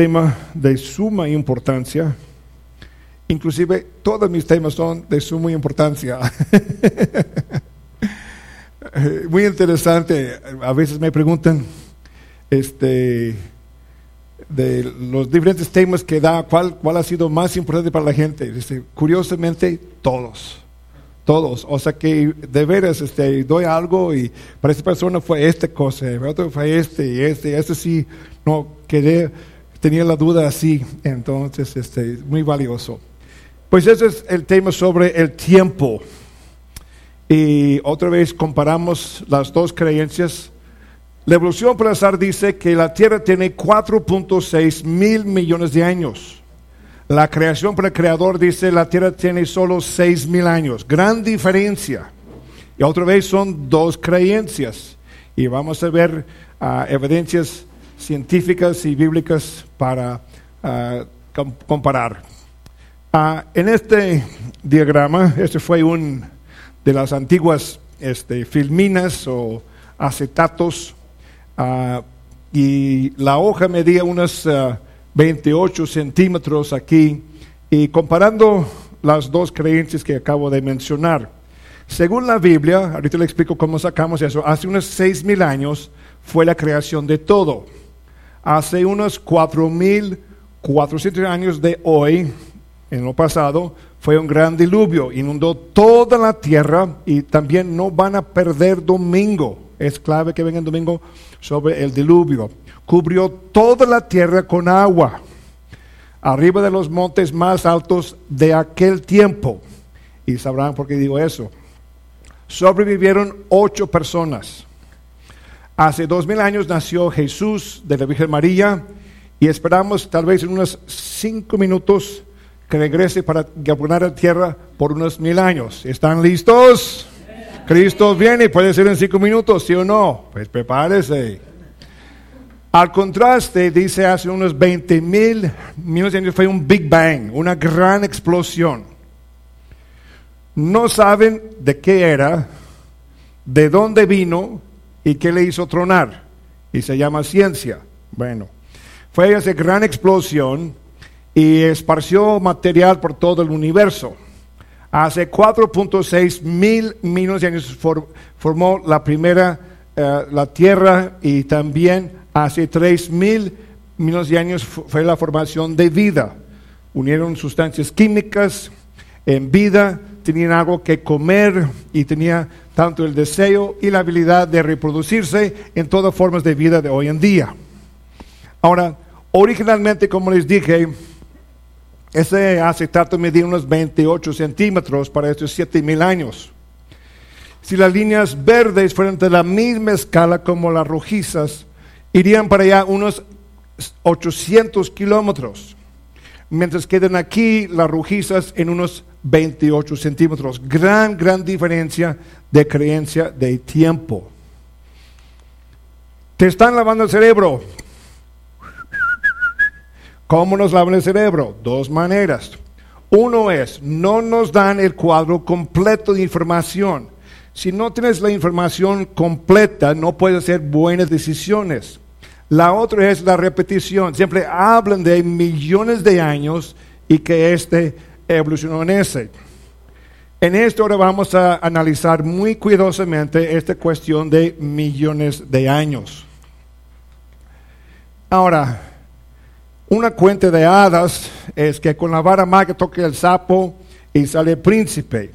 tema de suma importancia. Inclusive todos mis temas son de suma importancia. Muy interesante. A veces me preguntan este, de los diferentes temas que da, ¿cuál, cuál ha sido más importante para la gente? Dice, curiosamente, todos. Todos. O sea que de veras este, doy algo y para esta persona fue esta cosa, para otro fue este y este, este sí, no quedé tenía la duda así, entonces este, muy valioso. Pues ese es el tema sobre el tiempo. Y otra vez comparamos las dos creencias. La evolución por azar dice que la Tierra tiene 4.6 mil millones de años. La creación por el Creador dice la Tierra tiene solo 6 mil años. Gran diferencia. Y otra vez son dos creencias. Y vamos a ver uh, evidencias científicas y bíblicas para uh, comparar. Uh, en este diagrama, este fue un de las antiguas este, filminas o acetatos uh, y la hoja medía unos 28 centímetros aquí y comparando las dos creencias que acabo de mencionar. Según la Biblia, ahorita le explico cómo sacamos eso, hace unos seis mil años fue la creación de todo hace unos 4.400 años de hoy, en lo pasado, fue un gran diluvio, inundó toda la tierra y también no van a perder domingo. Es clave que venga domingo sobre el diluvio. Cubrió toda la tierra con agua, arriba de los montes más altos de aquel tiempo. Y sabrán por qué digo eso. Sobrevivieron ocho personas. Hace dos mil años nació Jesús de la Virgen María y esperamos tal vez en unos cinco minutos que regrese para gobernar la tierra por unos mil años. ¿Están listos? Cristo viene, puede ser en cinco minutos, ¿sí o no? Pues prepárese. Al contraste, dice hace unos 20 mil millones años fue un Big Bang, una gran explosión. No saben de qué era, de dónde vino, ¿Y qué le hizo tronar? Y se llama ciencia. Bueno, fue esa gran explosión y esparció material por todo el universo. Hace 4.6 mil millones de años formó la primera, eh, la Tierra y también hace 3 mil millones de años fue la formación de vida. Unieron sustancias químicas en vida, tenían algo que comer y tenía tanto el deseo y la habilidad de reproducirse en todas formas de vida de hoy en día. Ahora, originalmente, como les dije, ese acetato medía unos 28 centímetros para estos 7000 años. Si las líneas verdes fueran de la misma escala como las rojizas, irían para allá unos 800 kilómetros mientras quedan aquí las rojizas en unos 28 centímetros. Gran, gran diferencia de creencia de tiempo. Te están lavando el cerebro. ¿Cómo nos lavan el cerebro? Dos maneras. Uno es, no nos dan el cuadro completo de información. Si no tienes la información completa, no puedes hacer buenas decisiones. La otra es la repetición. Siempre hablan de millones de años y que este evolucionó en ese. En esto ahora vamos a analizar muy cuidadosamente esta cuestión de millones de años. Ahora, una cuenta de hadas es que con la vara mágica toque el sapo y sale el príncipe.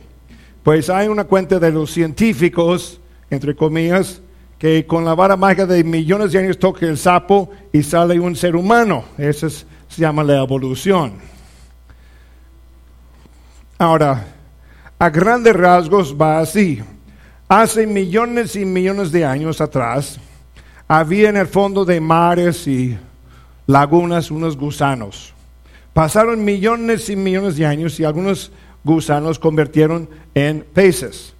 Pues hay una cuenta de los científicos, entre comillas, que con la vara mágica de millones de años toque el sapo y sale un ser humano. Eso se llama la evolución. Ahora, a grandes rasgos va así. Hace millones y millones de años atrás, había en el fondo de mares y lagunas unos gusanos. Pasaron millones y millones de años y algunos gusanos convirtieron en peces.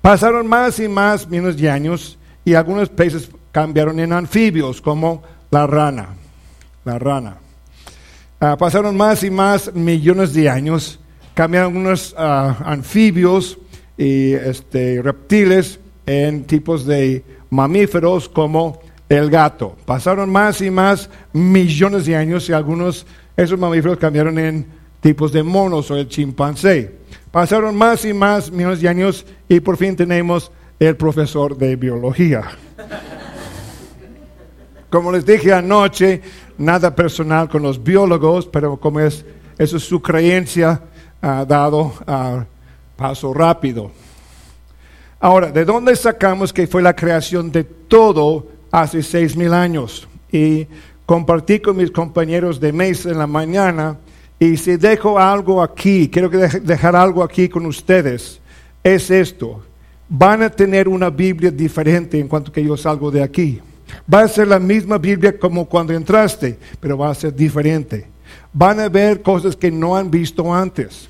Pasaron más y más millones de años y algunos peces cambiaron en anfibios, como la rana. La rana. Ah, pasaron más y más millones de años, cambiaron unos ah, anfibios y este, reptiles en tipos de mamíferos como el gato. Pasaron más y más millones de años y algunos, esos mamíferos cambiaron en tipos de monos o el chimpancé. Pasaron más y más millones de años y por fin tenemos el profesor de biología. Como les dije anoche, nada personal con los biólogos, pero como es, eso es su creencia, ha dado a paso rápido. Ahora, ¿de dónde sacamos que fue la creación de todo hace seis mil años? Y compartí con mis compañeros de mesa en la mañana, y si dejo algo aquí, quiero dejar algo aquí con ustedes, es esto. Van a tener una Biblia diferente en cuanto que yo salgo de aquí. Va a ser la misma Biblia como cuando entraste, pero va a ser diferente. Van a ver cosas que no han visto antes.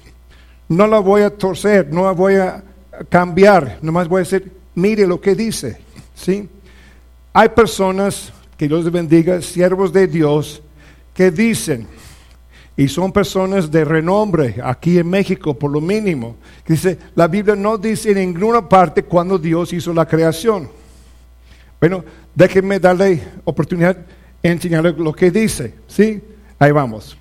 No la voy a torcer, no la voy a cambiar, nomás voy a decir, mire lo que dice. ¿sí? Hay personas, que Dios bendiga, siervos de Dios, que dicen, y son personas de renombre aquí en México, por lo mínimo, dice, la Biblia no dice en ninguna parte cuando Dios hizo la creación. Bueno, déjenme darle oportunidad de enseñarle lo que dice. ¿Sí? Ahí vamos.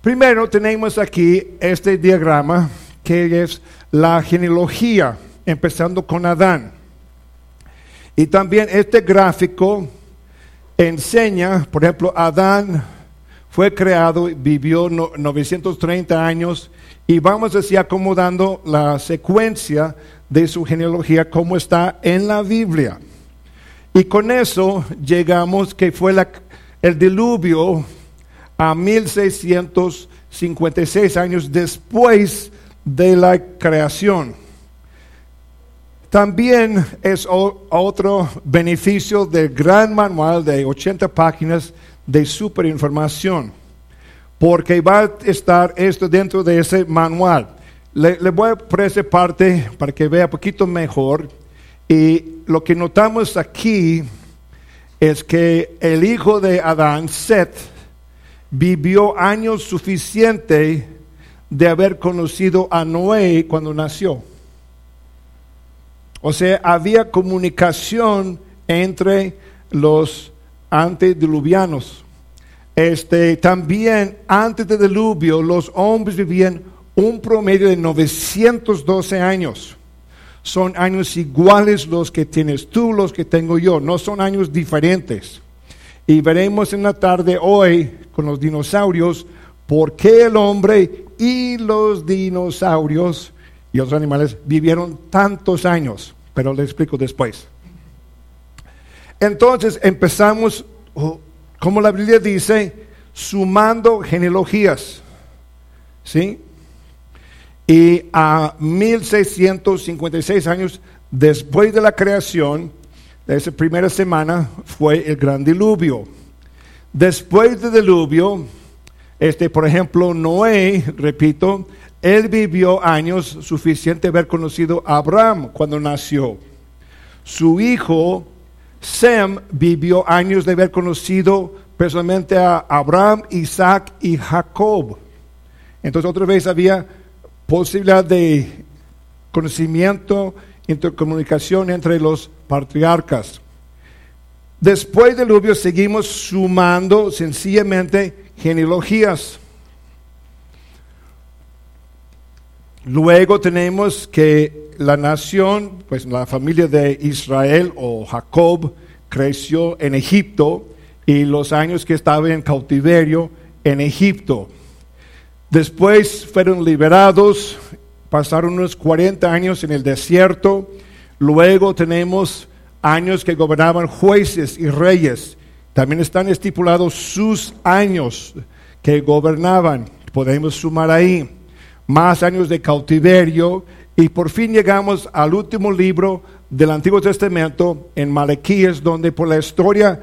Primero tenemos aquí este diagrama que es la genealogía, empezando con Adán. Y también este gráfico enseña, por ejemplo, Adán fue creado, vivió 930 años y vamos así acomodando la secuencia de su genealogía como está en la Biblia. Y con eso llegamos que fue el diluvio a 1656 años después de la creación. También es otro beneficio del gran manual de 80 páginas de superinformación, porque va a estar esto dentro de ese manual. Le, voy a esa parte para que vea un poquito mejor y lo que notamos aquí es que el hijo de Adán, Seth, vivió años suficientes de haber conocido a Noé cuando nació. O sea, había comunicación entre los antediluvianos. Este, también antes del diluvio los hombres vivían un promedio de 912 años son años iguales los que tienes tú, los que tengo yo, no son años diferentes. Y veremos en la tarde hoy con los dinosaurios por qué el hombre y los dinosaurios y otros animales vivieron tantos años, pero le explico después. Entonces empezamos, como la Biblia dice, sumando genealogías. ¿Sí? Y a 1656 años después de la creación, de esa primera semana, fue el gran diluvio. Después del diluvio, este, por ejemplo, Noé, repito, él vivió años suficiente haber conocido a Abraham cuando nació. Su hijo, Sem, vivió años de haber conocido personalmente a Abraham, Isaac y Jacob. Entonces otra vez había posibilidad de conocimiento, intercomunicación entre los patriarcas. Después del diluvio seguimos sumando sencillamente genealogías. Luego tenemos que la nación, pues la familia de Israel o Jacob creció en Egipto y los años que estaba en cautiverio en Egipto. Después fueron liberados, pasaron unos 40 años en el desierto. Luego tenemos años que gobernaban jueces y reyes. También están estipulados sus años que gobernaban. Podemos sumar ahí más años de cautiverio. Y por fin llegamos al último libro del Antiguo Testamento en Malaquías, donde por la historia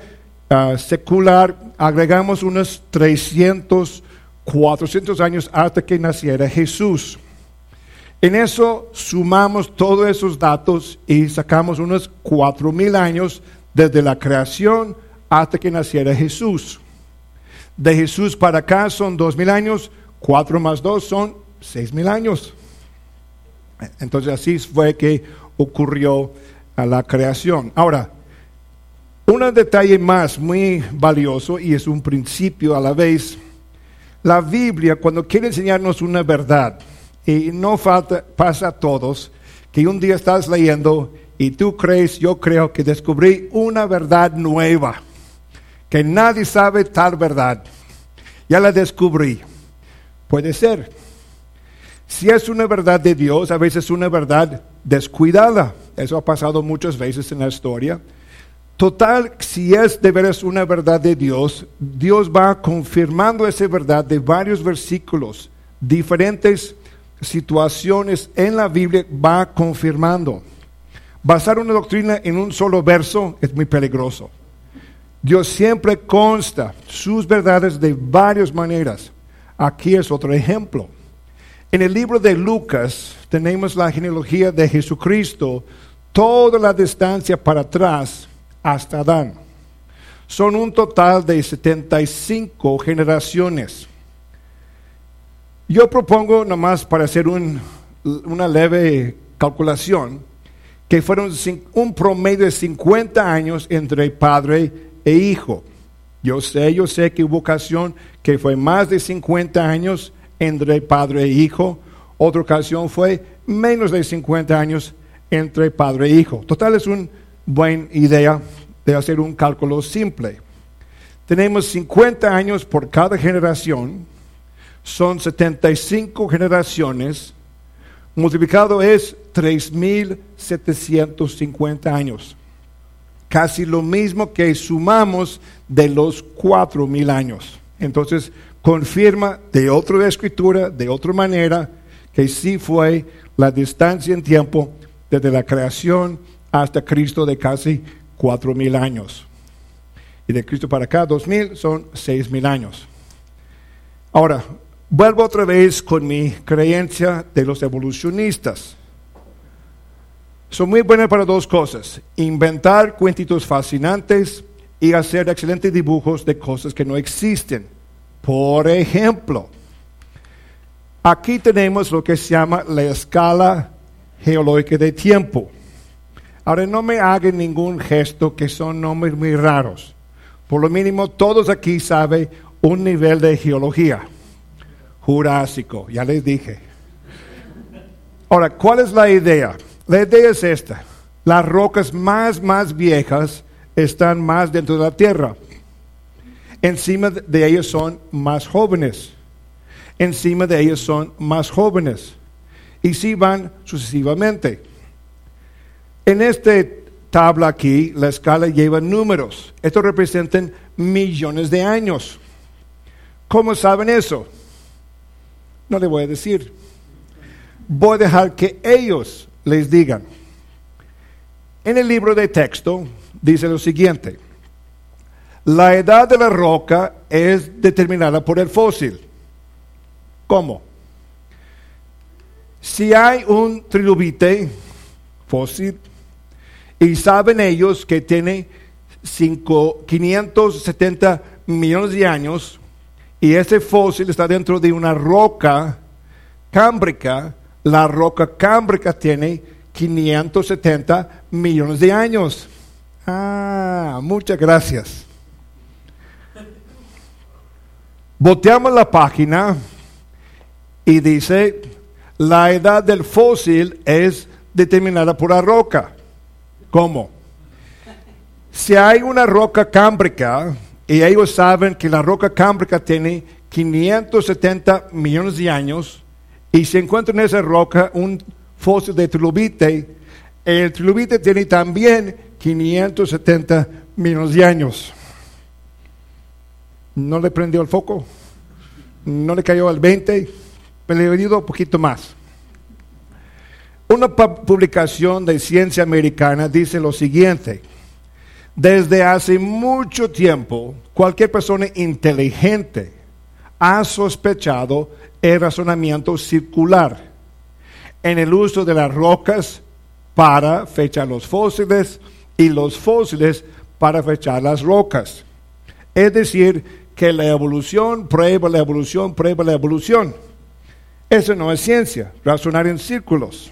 ah, secular agregamos unos 300 400 años hasta que naciera Jesús. En eso sumamos todos esos datos y sacamos unos 4000 años desde la creación hasta que naciera Jesús. De Jesús para acá son 2000 años, 4 más 2 son 6000 años. Entonces así fue que ocurrió la creación. Ahora, Un detalle más muy valioso y es un principio a la vez. La Biblia, cuando quiere enseñarnos una verdad, y no falta, pasa a todos, que un día estás leyendo y tú crees, yo creo que descubrí una verdad nueva, que nadie sabe tal verdad. Ya la descubrí. Puede ser. Si es una verdad de Dios, a veces es una verdad descuidada. Eso ha pasado muchas veces en la historia. Total, si es de veras una verdad de Dios, Dios va confirmando esa verdad de varios versículos, diferentes situaciones en la Biblia va confirmando. Basar una doctrina en un solo verso es muy peligroso. Dios siempre consta sus verdades de varias maneras. Aquí es otro ejemplo. En el libro de Lucas tenemos la genealogía de Jesucristo, toda la distancia para atrás hasta Adán. Son un total de 75 generaciones. Yo propongo nomás para hacer una leve calculación que fueron un promedio de 50 años entre padre e hijo. Yo sé, yo sé que hubo ocasión que fue más de 50 años entre padre e hijo. Otra ocasión fue menos de 50 años entre padre e hijo. Total es una buena idea de hacer un cálculo simple. Tenemos 50 años por cada generación son 75 generaciones, multiplicado es 3.750 años. Casi lo mismo que sumamos de los 4.000 años. Entonces, confirma de otra escritura, de otra manera, que sí fue la distancia en tiempo desde la creación hasta Cristo de casi 4.000 años. Y de Cristo para acá, 2.000 son 6.000 años. Ahora, Vuelvo otra vez con mi creencia de los evolucionistas. Son muy buenas para dos cosas, inventar cuentitos fascinantes y hacer excelentes dibujos de cosas que no existen. Por ejemplo, aquí tenemos lo que se llama la escala geológica de tiempo. Ahora no me hagan ningún gesto que son nombres muy raros. Por lo mínimo todos aquí saben un nivel de geología. Jurásico, ya les dije. Ahora, ¿cuál es la idea? La idea es esta. Las rocas más, más viejas están más dentro de la tierra. Encima de ellas son más jóvenes. Encima de ellas son más jóvenes. Y si van sucesivamente. En esta tabla aquí, la escala lleva números. Estos representan millones de años. ¿Cómo saben eso? No le voy a decir. Voy a dejar que ellos les digan. En el libro de texto dice lo siguiente. La edad de la roca es determinada por el fósil. ¿Cómo? Si hay un trilobite fósil y saben ellos que tiene 570 millones de años, y ese fósil está dentro de una roca cámbrica. La roca cámbrica tiene 570 millones de años. Ah, muchas gracias. Boteamos la página y dice, la edad del fósil es determinada por la roca. ¿Cómo? Si hay una roca cámbrica y ellos saben que la roca cámbrica tiene 570 millones de años y se encuentra en esa roca un fósil de trilobite. El trilobite tiene también 570 millones de años. No le prendió el foco, no le cayó al 20, pero le oído un poquito más. Una publicación de ciencia americana dice lo siguiente. Desde hace mucho tiempo, cualquier persona inteligente ha sospechado el razonamiento circular en el uso de las rocas para fechar los fósiles y los fósiles para fechar las rocas. Es decir, que la evolución prueba la evolución, prueba la evolución. Eso no es ciencia, razonar en círculos.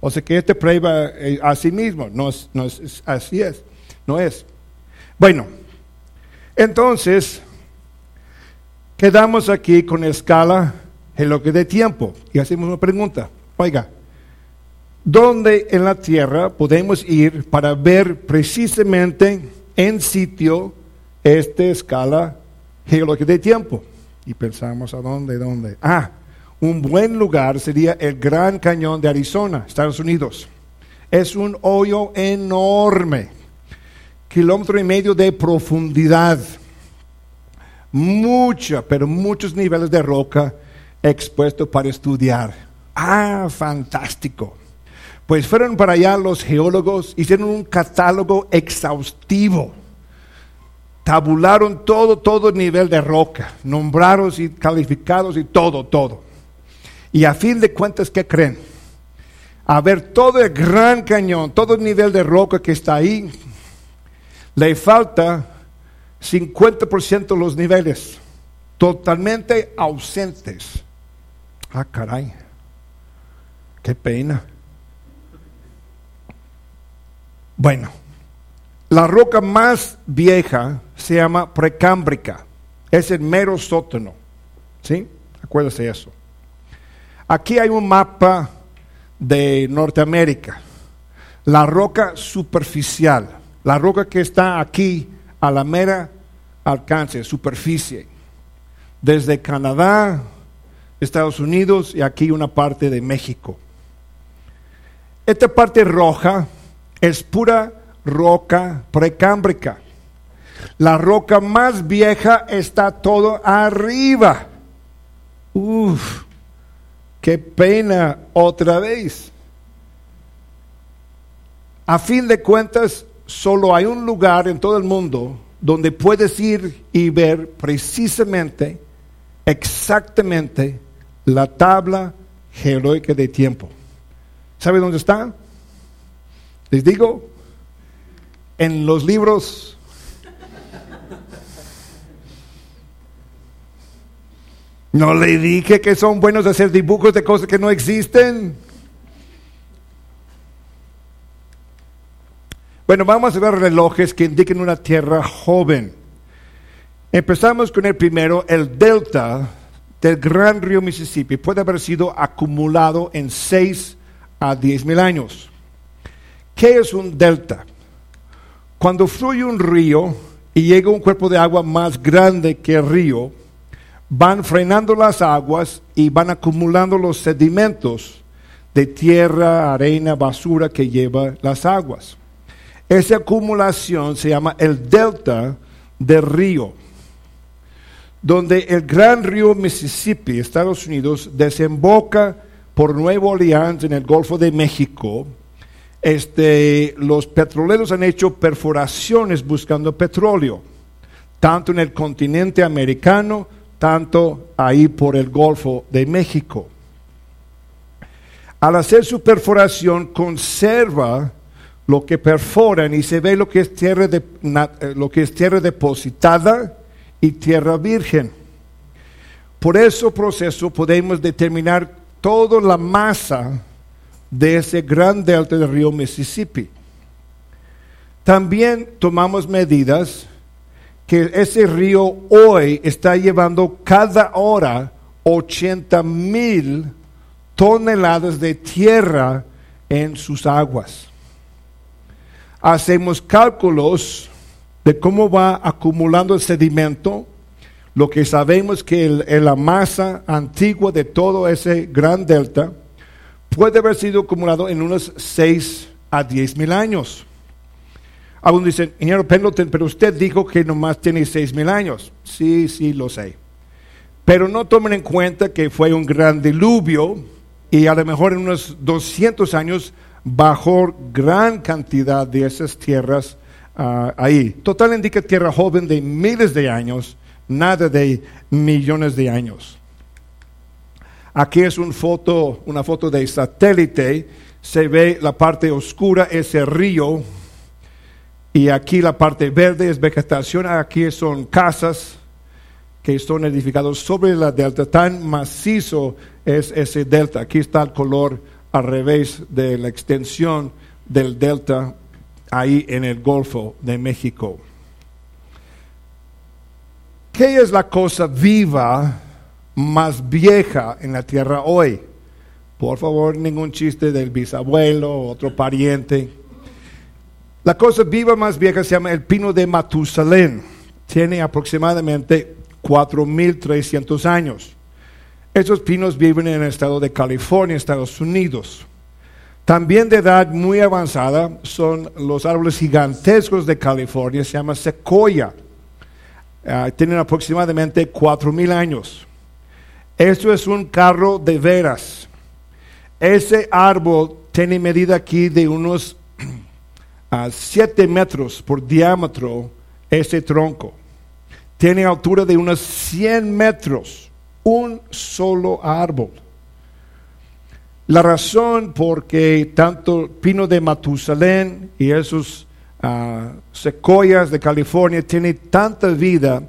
O sea que este prueba eh, a sí mismo, no, no es, así es. No es. Bueno, entonces, quedamos aquí con escala en lo que de tiempo y hacemos una pregunta. Oiga, ¿dónde en la tierra podemos ir para ver precisamente en sitio esta escala geológica de tiempo? Y pensamos, ¿a dónde? ¿Dónde? Ah, un buen lugar sería el Gran Cañón de Arizona, Estados Unidos. Es un hoyo enorme, kilómetro y medio de profundidad, mucha, pero muchos niveles de roca expuestos para estudiar. Ah, fantástico. Pues fueron para allá los geólogos, hicieron un catálogo exhaustivo tabularon todo, todo el nivel de roca, nombrados y calificados y todo, todo. Y a fin de cuentas, ¿qué creen? A ver todo el gran cañón, todo el nivel de roca que está ahí, le falta 50% de los niveles, totalmente ausentes. Ah, caray, qué pena. Bueno, la roca más vieja se llama precámbrica. Es el mero sótano. ¿Sí? Acuérdese eso. Aquí hay un mapa de Norteamérica. La roca superficial. La roca que está aquí a la mera alcance, superficie. Desde Canadá, Estados Unidos y aquí una parte de México. Esta parte roja es pura roca precámbrica. La roca más vieja está todo arriba. Uf, qué pena otra vez. A fin de cuentas, solo hay un lugar en todo el mundo donde puedes ir y ver precisamente, exactamente, la tabla geológica de tiempo. ¿Sabe dónde está? Les digo, en los libros No le dije que son buenos hacer dibujos de cosas que no existen. Bueno, vamos a ver relojes que indiquen una tierra joven. Empezamos con el primero, el delta del gran río Mississippi puede haber sido acumulado en 6 a 10 mil años. ¿Qué es un delta? Cuando fluye un río y llega un cuerpo de agua más grande que el río, van frenando las aguas y van acumulando los sedimentos de tierra, arena, basura que lleva las aguas. Esa acumulación se llama el delta del río, donde el gran río Mississippi, Estados Unidos, desemboca por Nueva Orleans en el Golfo de México este, los petroleros han hecho perforaciones buscando petróleo, tanto en el continente americano, tanto ahí por el Golfo de México. Al hacer su perforación, conserva lo que perforan y se ve lo que es tierra, de, eh, lo que es tierra depositada y tierra virgen. Por ese proceso podemos determinar toda la masa de ese gran delta del río Mississippi. También tomamos medidas que ese río hoy está llevando cada hora 80 mil toneladas de tierra en sus aguas. Hacemos cálculos de cómo va acumulando el sedimento, lo que sabemos que la masa antigua de todo ese gran delta, puede haber sido acumulado en unos 6 a 10 mil años. Algunos dicen, ingeniero Pendleton, pero usted dijo que nomás tiene 6 mil años. Sí, sí, lo sé. Pero no tomen en cuenta que fue un gran diluvio y a lo mejor en unos 200 años bajó gran cantidad de esas tierras ah, ahí. Total indica tierra joven de miles de años, nada de millones de años. Aquí es una foto, una foto de satélite. Se ve la parte oscura, ese río. Y aquí la parte verde es vegetación. Aquí son casas que son edificados sobre la delta. Tan macizo es ese delta. Aquí está el color al revés de la extensión del delta ahí en el Golfo de México. ¿Qué es la cosa viva más vieja en la tierra hoy? Por favor, ningún chiste del bisabuelo o otro pariente. La cosa viva más vieja se llama el pino de Matusalén. Tiene aproximadamente 4.300 años. Estos pinos viven en el estado de California, Estados Unidos. También de edad muy avanzada son los árboles gigantescos de California, se llama secoya. Ah, tienen aproximadamente 4.000 años. Esto es un carro de veras. Ese árbol tiene medida aquí de unos a 7 metros por diámetro ese tronco. Tiene altura de unos 100 metros, un solo árbol. La razón por que tanto pino de Matusalén y esos uh, secoyas de California tienen tanta vida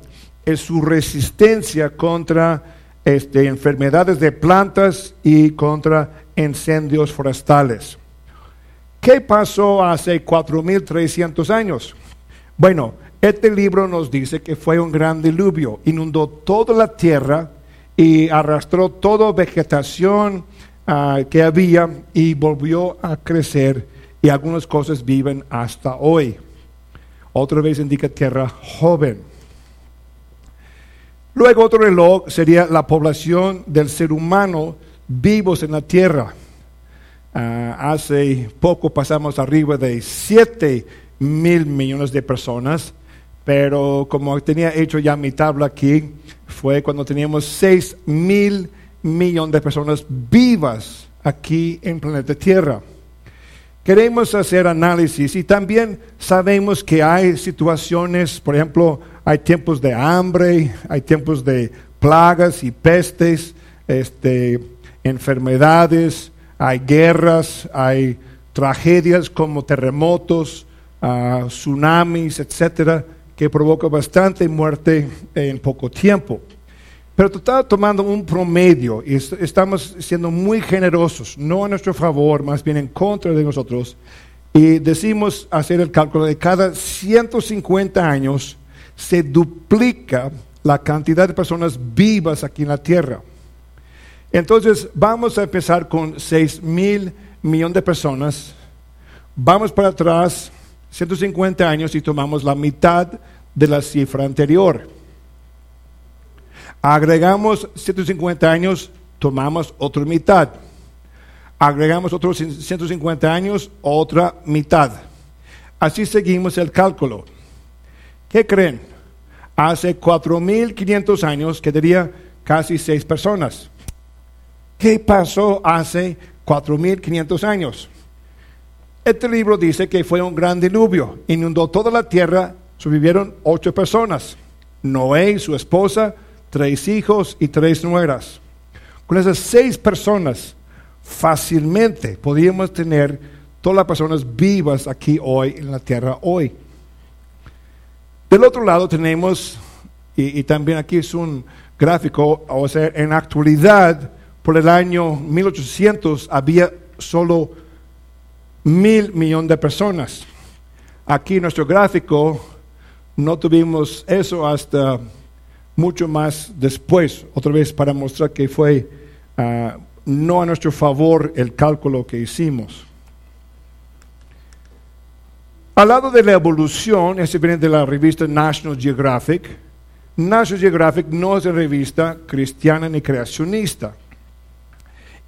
es su resistencia contra este, enfermedades de plantas y contra incendios forestales. ¿Qué pasó hace 4.300 años? Bueno, este libro nos dice que fue un gran diluvio, inundó toda la tierra y arrastró toda vegetación ah, que había y volvió a crecer y algunas cosas viven hasta hoy. Otra vez indica tierra joven. Luego otro reloj sería la población del ser humano vivos en la tierra. Ah, hace poco pasamos arriba de 7 mil millones de personas, pero como tenía hecho ya mi tabla aquí, fue cuando teníamos 6 mil millones de personas vivas aquí en planeta Tierra. Queremos hacer análisis y también sabemos que hay situaciones, por ejemplo, hay tiempos de hambre, hay tiempos de plagas y pestes, este, enfermedades, hay guerras, hay tragedias como terremotos, uh, tsunamis, etcétera, que provoca bastante muerte en poco tiempo. Pero está tomando un promedio y estamos siendo muy generosos, no a nuestro favor, más bien en contra de nosotros. Y decimos hacer el cálculo de cada 150 años se duplica la cantidad de personas vivas aquí en la tierra. Entonces, vamos a empezar con 6 mil millones de personas. Vamos para atrás 150 años y tomamos la mitad de la cifra anterior. Agregamos 150 años, tomamos otra mitad. Agregamos otros 150 años, otra mitad. Así seguimos el cálculo. ¿Qué creen? Hace 4.500 años quedaría casi seis personas. ¿Qué pasó hace 4.500 años? Este libro dice que fue un gran diluvio, inundó toda la tierra, sobrevivieron ocho personas, Noé su esposa, tres hijos y tres nueras. Con esas seis personas, fácilmente podíamos tener todas las personas vivas aquí hoy en la tierra hoy. Del otro lado tenemos, y, también aquí es un gráfico, o sea, en actualidad por el año 1800 había solo mil millones de personas. Aquí nuestro gráfico no tuvimos eso hasta mucho más después, otra vez para mostrar que fue ah, no a nuestro favor el cálculo que hicimos. Al lado de la evolución, ese viene de la revista National Geographic, National Geographic no es una revista cristiana ni creacionista.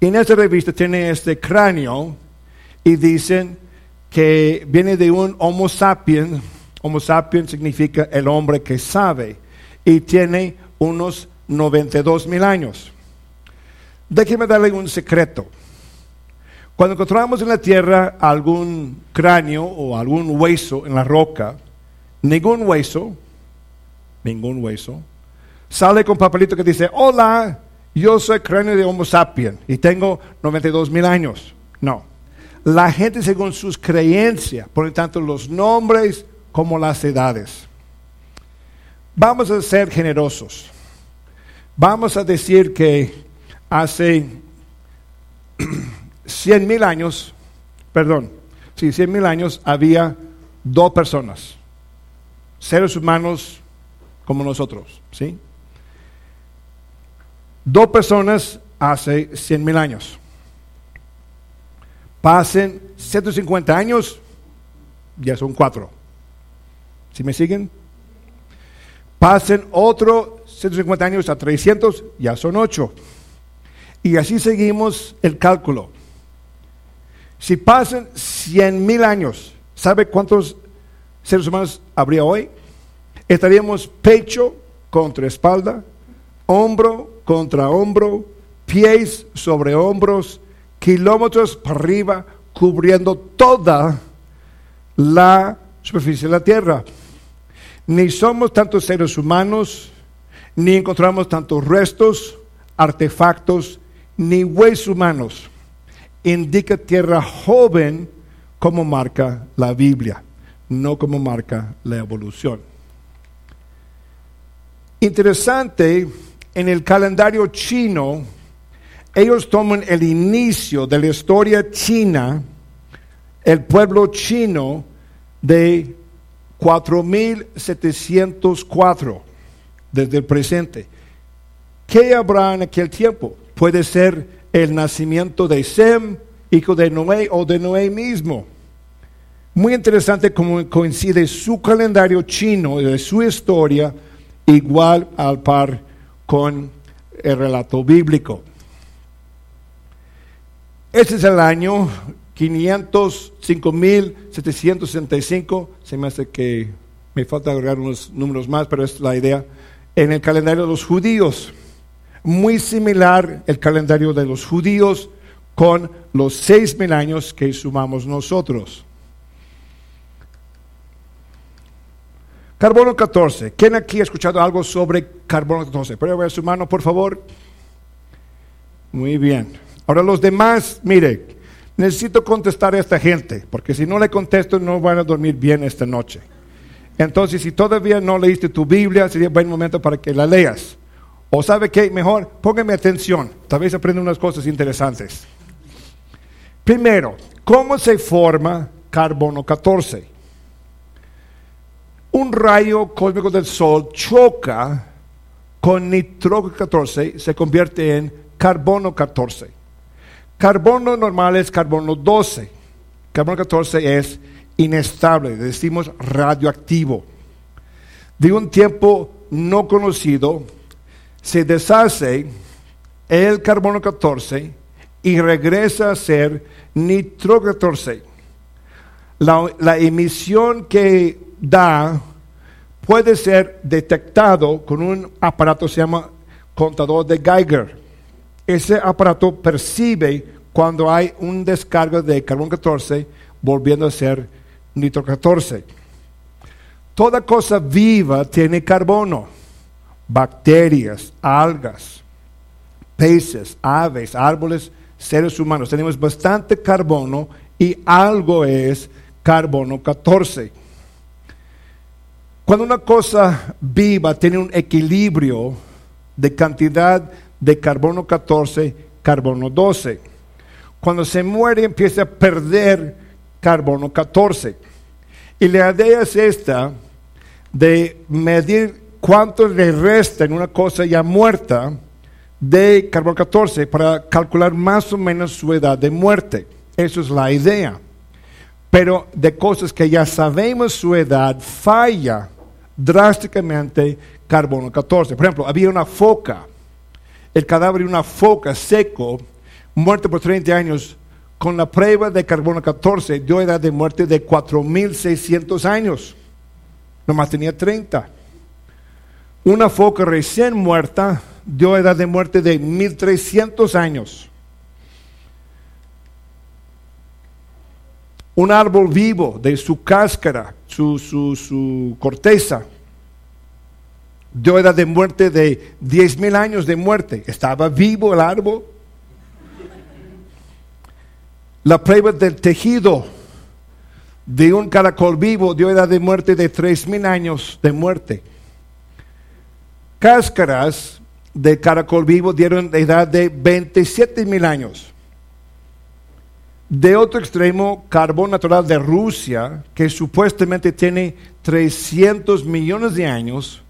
En esta revista tiene este cráneo y dicen que viene de un Homo sapiens. Homo sapiens significa el hombre que sabe y tiene unos 92 mil años. Déjeme darle un secreto. Cuando encontramos en la tierra algún cráneo o algún hueso en la roca, ningún hueso, ningún hueso, sale con papelito que dice, hola, yo soy cráneo de Homo sapiens y tengo 92 mil años. No. La gente según sus creencias, lo tanto los nombres como las edades. Vamos a ser generosos. Vamos a decir que hace 100 mil años, perdón, sí, 100 mil años había dos personas, seres humanos como nosotros, ¿sí? Dos personas hace 100 mil años. Pasen 150 años, ya son cuatro. ¿Sí me siguen? Pasen otro 150 años a 300, ya son ocho. Y así seguimos el cálculo. Si pasan 100 mil años, ¿sabe cuántos seres humanos habría hoy? Estaríamos pecho contra espalda, hombro contra hombro, pies sobre hombros, kilómetros para arriba, cubriendo toda la superficie de la tierra. Ni somos tantos seres humanos, ni encontramos tantos restos, artefactos, ni huesos humanos. Indica tierra joven como marca la Biblia, no como marca la evolución. Interesante, en el calendario chino, ellos toman el inicio de la historia china, el pueblo chino de 4704 desde el presente. ¿Qué habrá en aquel tiempo? Puede ser el nacimiento de Sem, hijo de Noé, o de Noé mismo. Muy interesante cómo coincide su calendario chino de su historia igual al par con el relato bíblico. Este es el año 505.765. Se me hace que me falta agregar unos números más, pero es la idea. En el calendario de los judíos. Muy similar el calendario de los judíos con los seis mil años que sumamos nosotros. Carbono 14. ¿Quién aquí ha escuchado algo sobre carbono 14? Puede ver su mano, por favor. Muy bien. Ahora los demás, mire, necesito contestar a esta gente, porque si no le contesto no van a dormir bien esta noche. Entonces, si todavía no leíste tu Biblia, sería buen momento para que la leas. O sabe qué, mejor, póngame atención, tal vez aprenda unas cosas interesantes. Primero, ¿cómo se forma carbono 14? un rayo cósmico del Sol choca con nitrógeno 14, se convierte en carbono 14. Carbono normal es carbono 12. Carbono 14 es inestable, decimos radioactivo. De un tiempo no conocido, se deshace el carbono 14 y regresa a ser nitrógeno 14. La, emisión que da puede ser detectado con un aparato que se llama contador de Geiger. Ese aparato percibe cuando hay un descarga de carbono 14 volviendo a ser nitro 14. Toda cosa viva tiene carbono. Bacterias, algas, peces, aves, árboles, seres humanos. Tenemos bastante carbono y algo es carbono 14. Cuando una cosa viva tiene un equilibrio de cantidad de carbono 14, carbono 12. Cuando se muere empieza a perder carbono 14. Y la idea es esta de medir cuánto le resta en una cosa ya muerta de carbono 14 para calcular más o menos su edad de muerte. Eso es la idea. Pero de cosas que ya sabemos su edad, falla drásticamente carbono 14. Por ejemplo, había una foca, el cadáver de una foca seco, muerto por 30 años, con la prueba de carbono 14, dio edad de muerte de 4.600 años. Nomás tenía 30. Una foca recién muerta dio edad de muerte de 1.300 años. Un árbol vivo de su cáscara su, corteza, dio edad de muerte de 10 mil años de muerte. Estaba vivo el árbol. La prueba del tejido de un caracol vivo dio edad de muerte de 3 mil años de muerte. Cáscaras de caracol vivo dieron edad de 27 mil años. De otro extremo, carbón natural de Rusia, que supuestamente tiene 300 millones de años,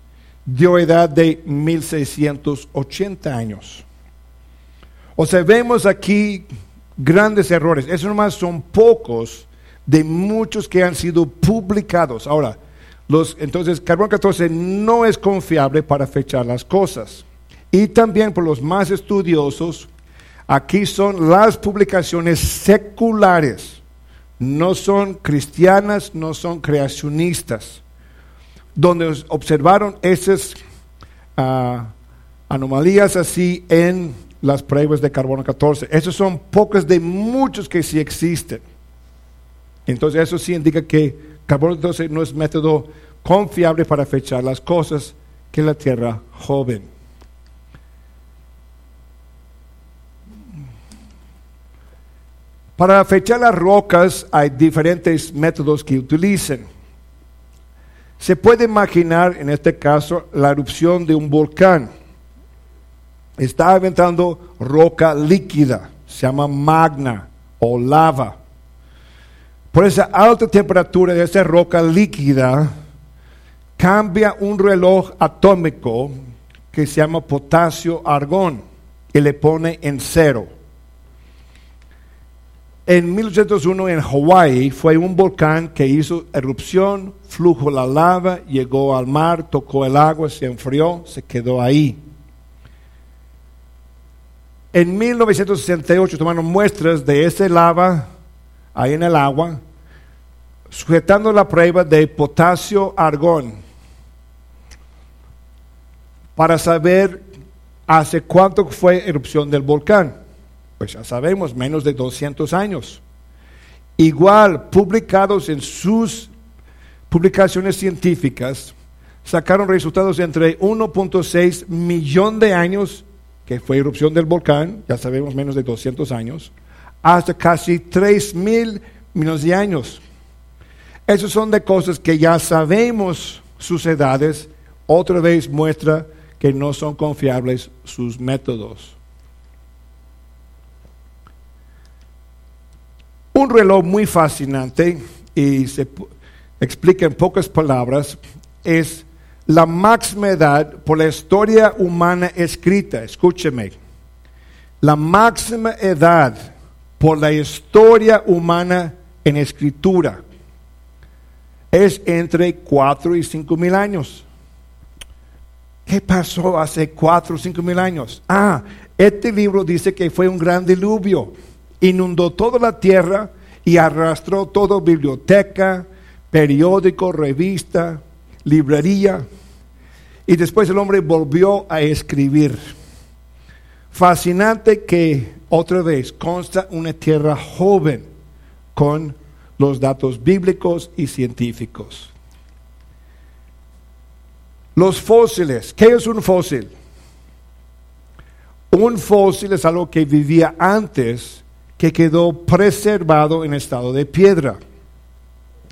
dio edad de 1680 años. O sea, vemos aquí grandes errores. Esos nomás son pocos de muchos que han sido publicados. Ahora, los, entonces, carbono 14 no es confiable para fechar las cosas. Y también por los más estudiosos, aquí son las publicaciones seculares. No son cristianas, no son creacionistas. Donde observaron esas ah, anomalías así en las pruebas de carbono 14. Esos son pocos de muchos que sí existen. Entonces eso sí indica que carbono 14 no es método confiable para fechar las cosas que la Tierra joven. Para fechar las rocas hay diferentes métodos que utilizan. Se puede imaginar en este caso la erupción de un volcán está aventando roca líquida, se llama magna o lava. Por esa alta temperatura de esa roca líquida, cambia un reloj atómico que se llama potasio argón y le pone en cero. En 1801 en Hawái fue un volcán que hizo erupción, flujo la lava, llegó al mar, tocó el agua, se enfrió, se quedó ahí. En 1968 tomaron muestras de ese lava ahí en el agua, sujetando la prueba de potasio argón para saber hace cuánto fue erupción del volcán. Pues ya sabemos, menos de 200 años. Igual, publicados en sus publicaciones científicas, sacaron resultados entre 1.6 millón de años que fue erupción del volcán, ya sabemos menos de 200 años, hasta casi 3 mil millones de años. Esas son de cosas que ya sabemos sus edades, otra vez muestra que no son confiables sus métodos. Un reloj muy fascinante y se explica en pocas palabras es la máxima edad por la historia humana escrita, escúcheme, la máxima edad por la historia humana en escritura es entre 4 y 5 mil años. ¿Qué pasó hace 4 o 5 mil años? Ah, este libro dice que fue un gran diluvio, inundó toda la tierra y arrastró toda biblioteca, periódico, revista, librería. Y después el hombre volvió a escribir. Fascinante que otra vez consta una tierra joven con los datos bíblicos y científicos. Los fósiles. ¿Qué es un fósil? Un fósil es algo que vivía antes, que quedó preservado en estado de piedra.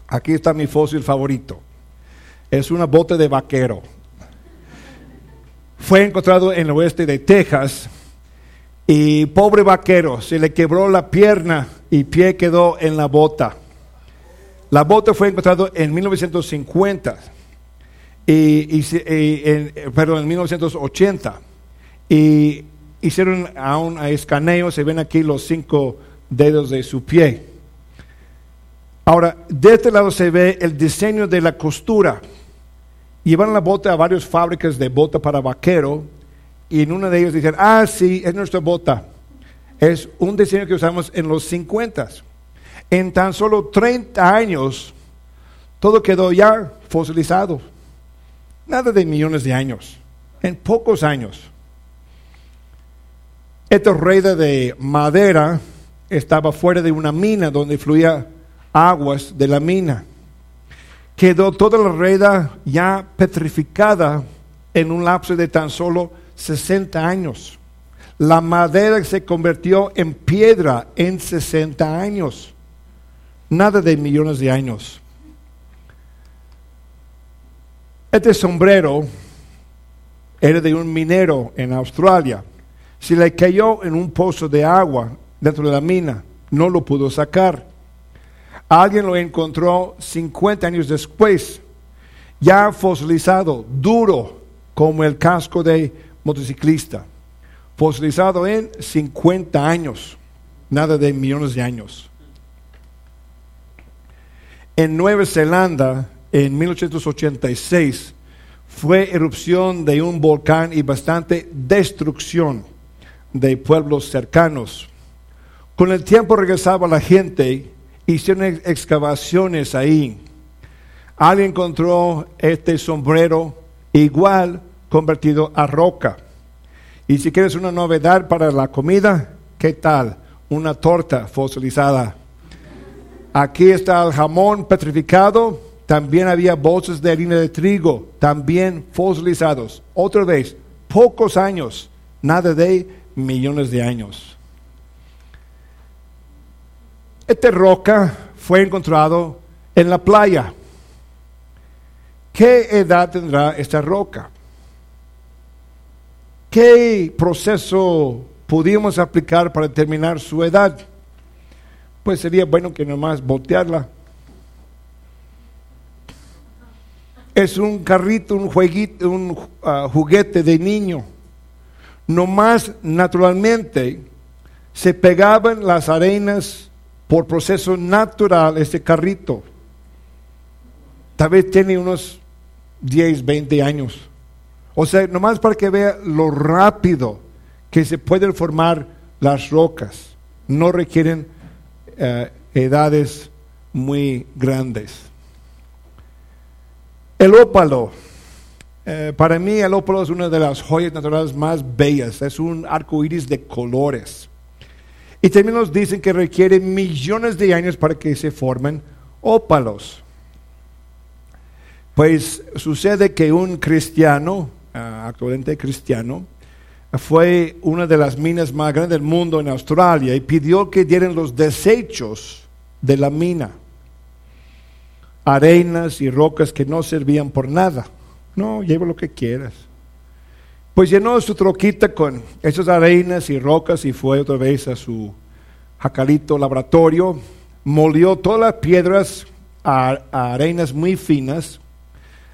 Aquí está mi fósil favorito. Es una bota de vaquero fue encontrado en el oeste de Texas y pobre vaquero, se le quebró la pierna y pie quedó en la bota. La bota fue encontrada en 1950, y, pero en 1980. Y hicieron a un escaneo, se ven aquí los cinco dedos de su pie. Ahora, de este lado se ve el diseño de la costura llevaron la bota a varias fábricas de bota para vaquero y en una de ellas dicen, ah, sí, es nuestra bota. Es un diseño que usamos en los 50. En tan solo 30 años, todo quedó ya fosilizado. Nada de millones de años. En pocos años. Esta rueda de madera estaba fuera de una mina donde fluía aguas de la mina quedó toda la rueda ya petrificada en un lapso de tan solo 60 años. La madera se convirtió en piedra en 60 años. Nada de millones de años. Este sombrero era de un minero en Australia. Se le cayó en un pozo de agua dentro de la mina. No lo pudo sacar. Alguien lo encontró 50 años después, ya fosilizado, duro, como el casco de motociclista, fosilizado en 50 años, nada de millones de años. En Nueva Zelanda, en 1886, fue erupción de un volcán y bastante destrucción de pueblos cercanos. Con el tiempo regresaba la gente, hicieron excavaciones ahí. Alguien encontró este sombrero igual convertido a roca. Y si quieres una novedad para la comida, ¿qué tal? Una torta fosilizada. Aquí está el jamón petrificado. También había bolsas de harina de trigo, también fosilizados. Otra vez, pocos años, nada de millones de años. Esta roca fue encontrado en la playa. ¿Qué edad tendrá esta roca? ¿Qué proceso pudimos aplicar para determinar su edad? Pues sería bueno que nomás voltearla. Es un carrito, un jueguito, un ah, juguete de niño. Nomás naturalmente se pegaban las arenas por proceso natural este carrito. Tal vez tiene unos 10, 20 años. O sea, nomás para que vea lo rápido que se pueden formar las rocas. No requieren eh, edades muy grandes. El ópalo. Eh, para mí el ópalo es una de las joyas naturales más bellas. Es un arco iris de colores. Y también nos dicen que requiere millones de años para que se formen ópalos. Pues sucede que un cristiano, actualmente cristiano, fue una de las minas más grandes del mundo en Australia y pidió que dieran los desechos de la mina, arenas y rocas que no servían por nada. No, lleva lo que quieras. Pues llenó su troquita con esas arenas y rocas y fue otra vez a su jacalito laboratorio, molió todas las piedras a, arenas muy finas,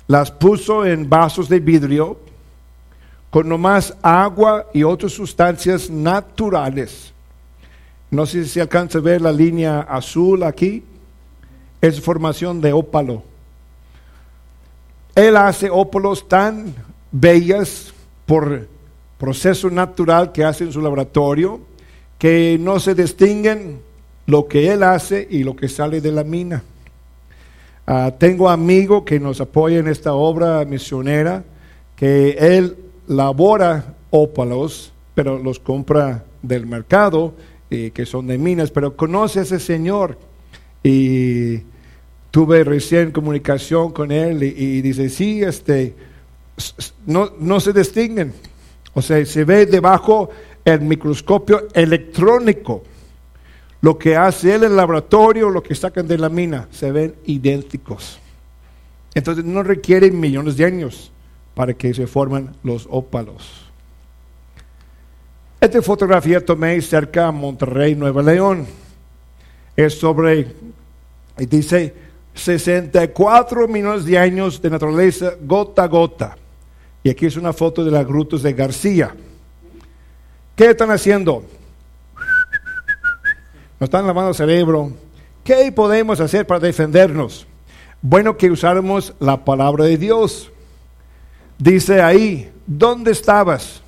las puso en vasos de vidrio con nomás agua y otras sustancias naturales. No sé si se alcanza a ver la línea azul aquí. Es formación de ópalo. Él hace ópalos tan bellas por proceso natural que hace en su laboratorio, que no se distinguen lo que él hace y lo que sale de la mina. Uh, tengo amigos que nos apoyan en esta obra misionera, que él labora ópalos, pero los compra del mercado, eh, que son de minas, pero conoce a ese señor y tuve recién comunicación con él y, y dice, sí, este, no, no se distinguen. O sea, se ve debajo el microscopio electrónico. Lo que hace él en el laboratorio, lo que sacan de la mina, se ven idénticos. Entonces no requieren millones de años para que se formen los ópalos. Esta fotografía tomé cerca de Monterrey, Nueva León. Es sobre, dice, 64 millones de años de naturaleza gota a gota. Y aquí es una foto de las grutas de García. ¿Qué están haciendo? Nos están lavando el cerebro. ¿Qué podemos hacer para defendernos? Bueno, que usáramos la palabra de Dios. Dice ahí, ¿dónde estabas?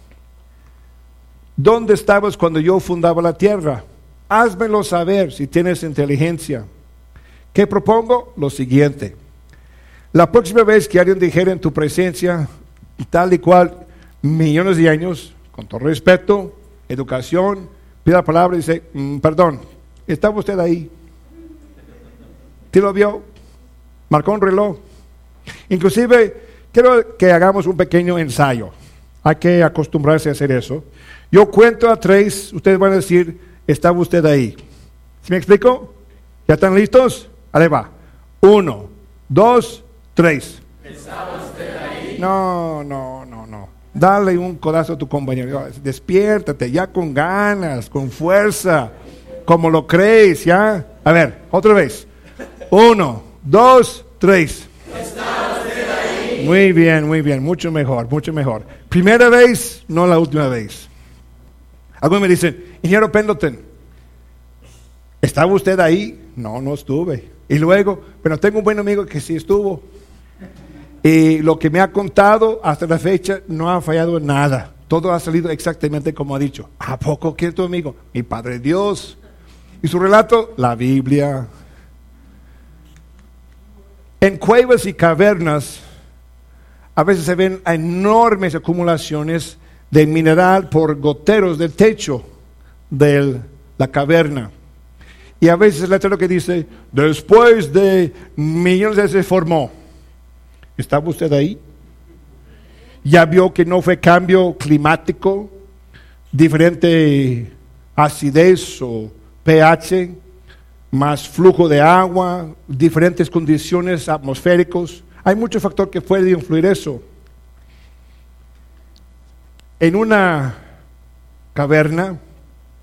¿Dónde estabas cuando yo fundaba la tierra? Házmelo saber si tienes inteligencia. ¿Qué propongo? Lo siguiente. La próxima vez que alguien dijera en tu presencia, tal y cual, millones de años, con todo respeto, educación, pide la palabra y dice, mm, perdón, ¿estaba usted ahí? ¿Te lo vio? Marcó un reloj. Inclusive, quiero que hagamos un pequeño ensayo. Hay que acostumbrarse a hacer eso. Yo cuento a tres, ustedes van a decir, ¿estaba usted ahí? ¿Se me explico? ¿Ya están listos? Ahí va. Uno, dos, tres. ¿Estaba usted ahí? No, no, no, no. Dale un codazo a tu compañero. Despiértate ya con ganas, con fuerza, como lo crees, ¿ya? A ver, otra vez. Uno, dos, tres. Muy bien, muy bien, mucho mejor, mucho mejor. Primera vez, no la última vez. Algunos me dicen, ingeniero Pendleton, ¿estaba usted ahí? No, no estuve. Y luego, pero tengo un buen amigo que sí estuvo. Y lo que me ha contado hasta la fecha no ha fallado en nada. Todo ha salido exactamente como ha dicho. ¿A poco que tu amigo? Mi Padre Dios. Y su relato, la Biblia. En cuevas y cavernas a veces se ven enormes acumulaciones de mineral por goteros del techo de la caverna. Y a veces el letrero que dice, después de millones de se formó. ¿Estaba usted ahí? ¿Ya vio que no fue cambio climático, diferente acidez o pH, más flujo de agua, diferentes condiciones atmosféricos? Hay muchos factores que pueden influir eso. En una caverna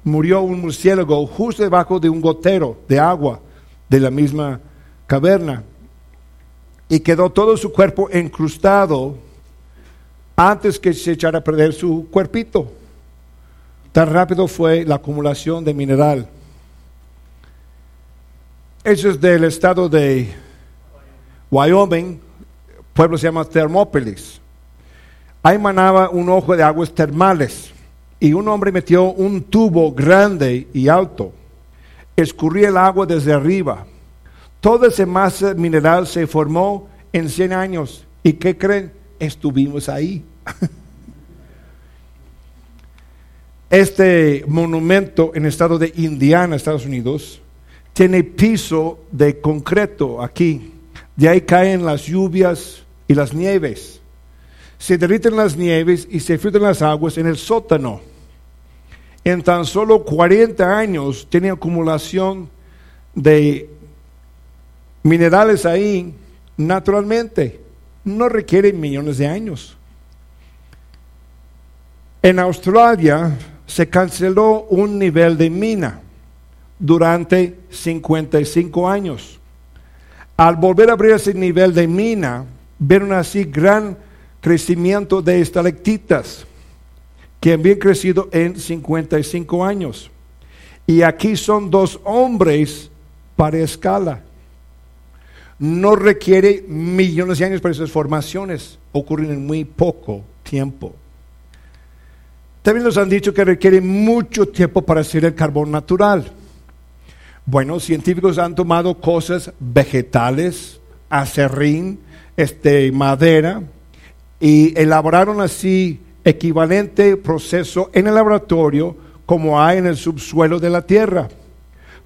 murió un murciélago justo debajo de un gotero de agua de la misma caverna y quedó todo su cuerpo encrustado antes que se echara a perder su cuerpito. Tan rápido fue la acumulación de mineral. Eso es del estado de Wyoming, pueblo se llama Thermópolis. Ahí manaba un ojo de aguas termales y un hombre metió un tubo grande y alto. Escurría el agua desde arriba Toda esa masa mineral se formó en 100 años. ¿Y qué creen? Estuvimos ahí. Este monumento en el estado de Indiana, Estados Unidos, tiene piso de concreto aquí. De ahí caen las lluvias y las nieves. Se derriten las nieves y se filtran las aguas en el sótano. En tan solo 40 años tiene acumulación de minerales ahí naturalmente. No requieren millones de años. En Australia se canceló un nivel de mina durante 55 años. Al volver a abrir ese nivel de mina, vieron así gran crecimiento de estalactitas que habían crecido en 55 años. Y aquí son dos hombres para escala no requiere millones de años para esas formaciones, ocurren en muy poco tiempo. También nos han dicho que requiere mucho tiempo para hacer el carbón natural. Bueno, científicos han tomado cosas vegetales, acerrín, este, madera, y elaboraron así equivalente proceso en el laboratorio como hay en el subsuelo de la Tierra.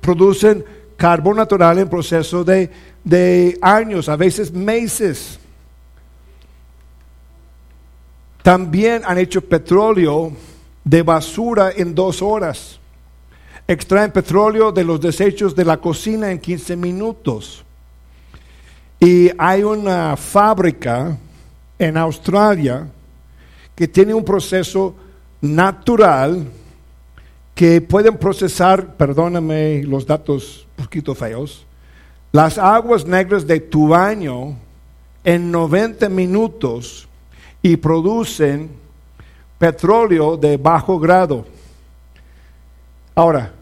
Producen carbón natural en proceso de de años, a veces meses. También han hecho petróleo de basura en dos horas. Extraen petróleo de los desechos de la cocina en 15 minutos. Y hay una fábrica en Australia que tiene un proceso natural que pueden procesar, perdóname los datos un poquito feos, las aguas negras de tu baño en 90 minutos y producen petróleo de bajo grado. Ahora,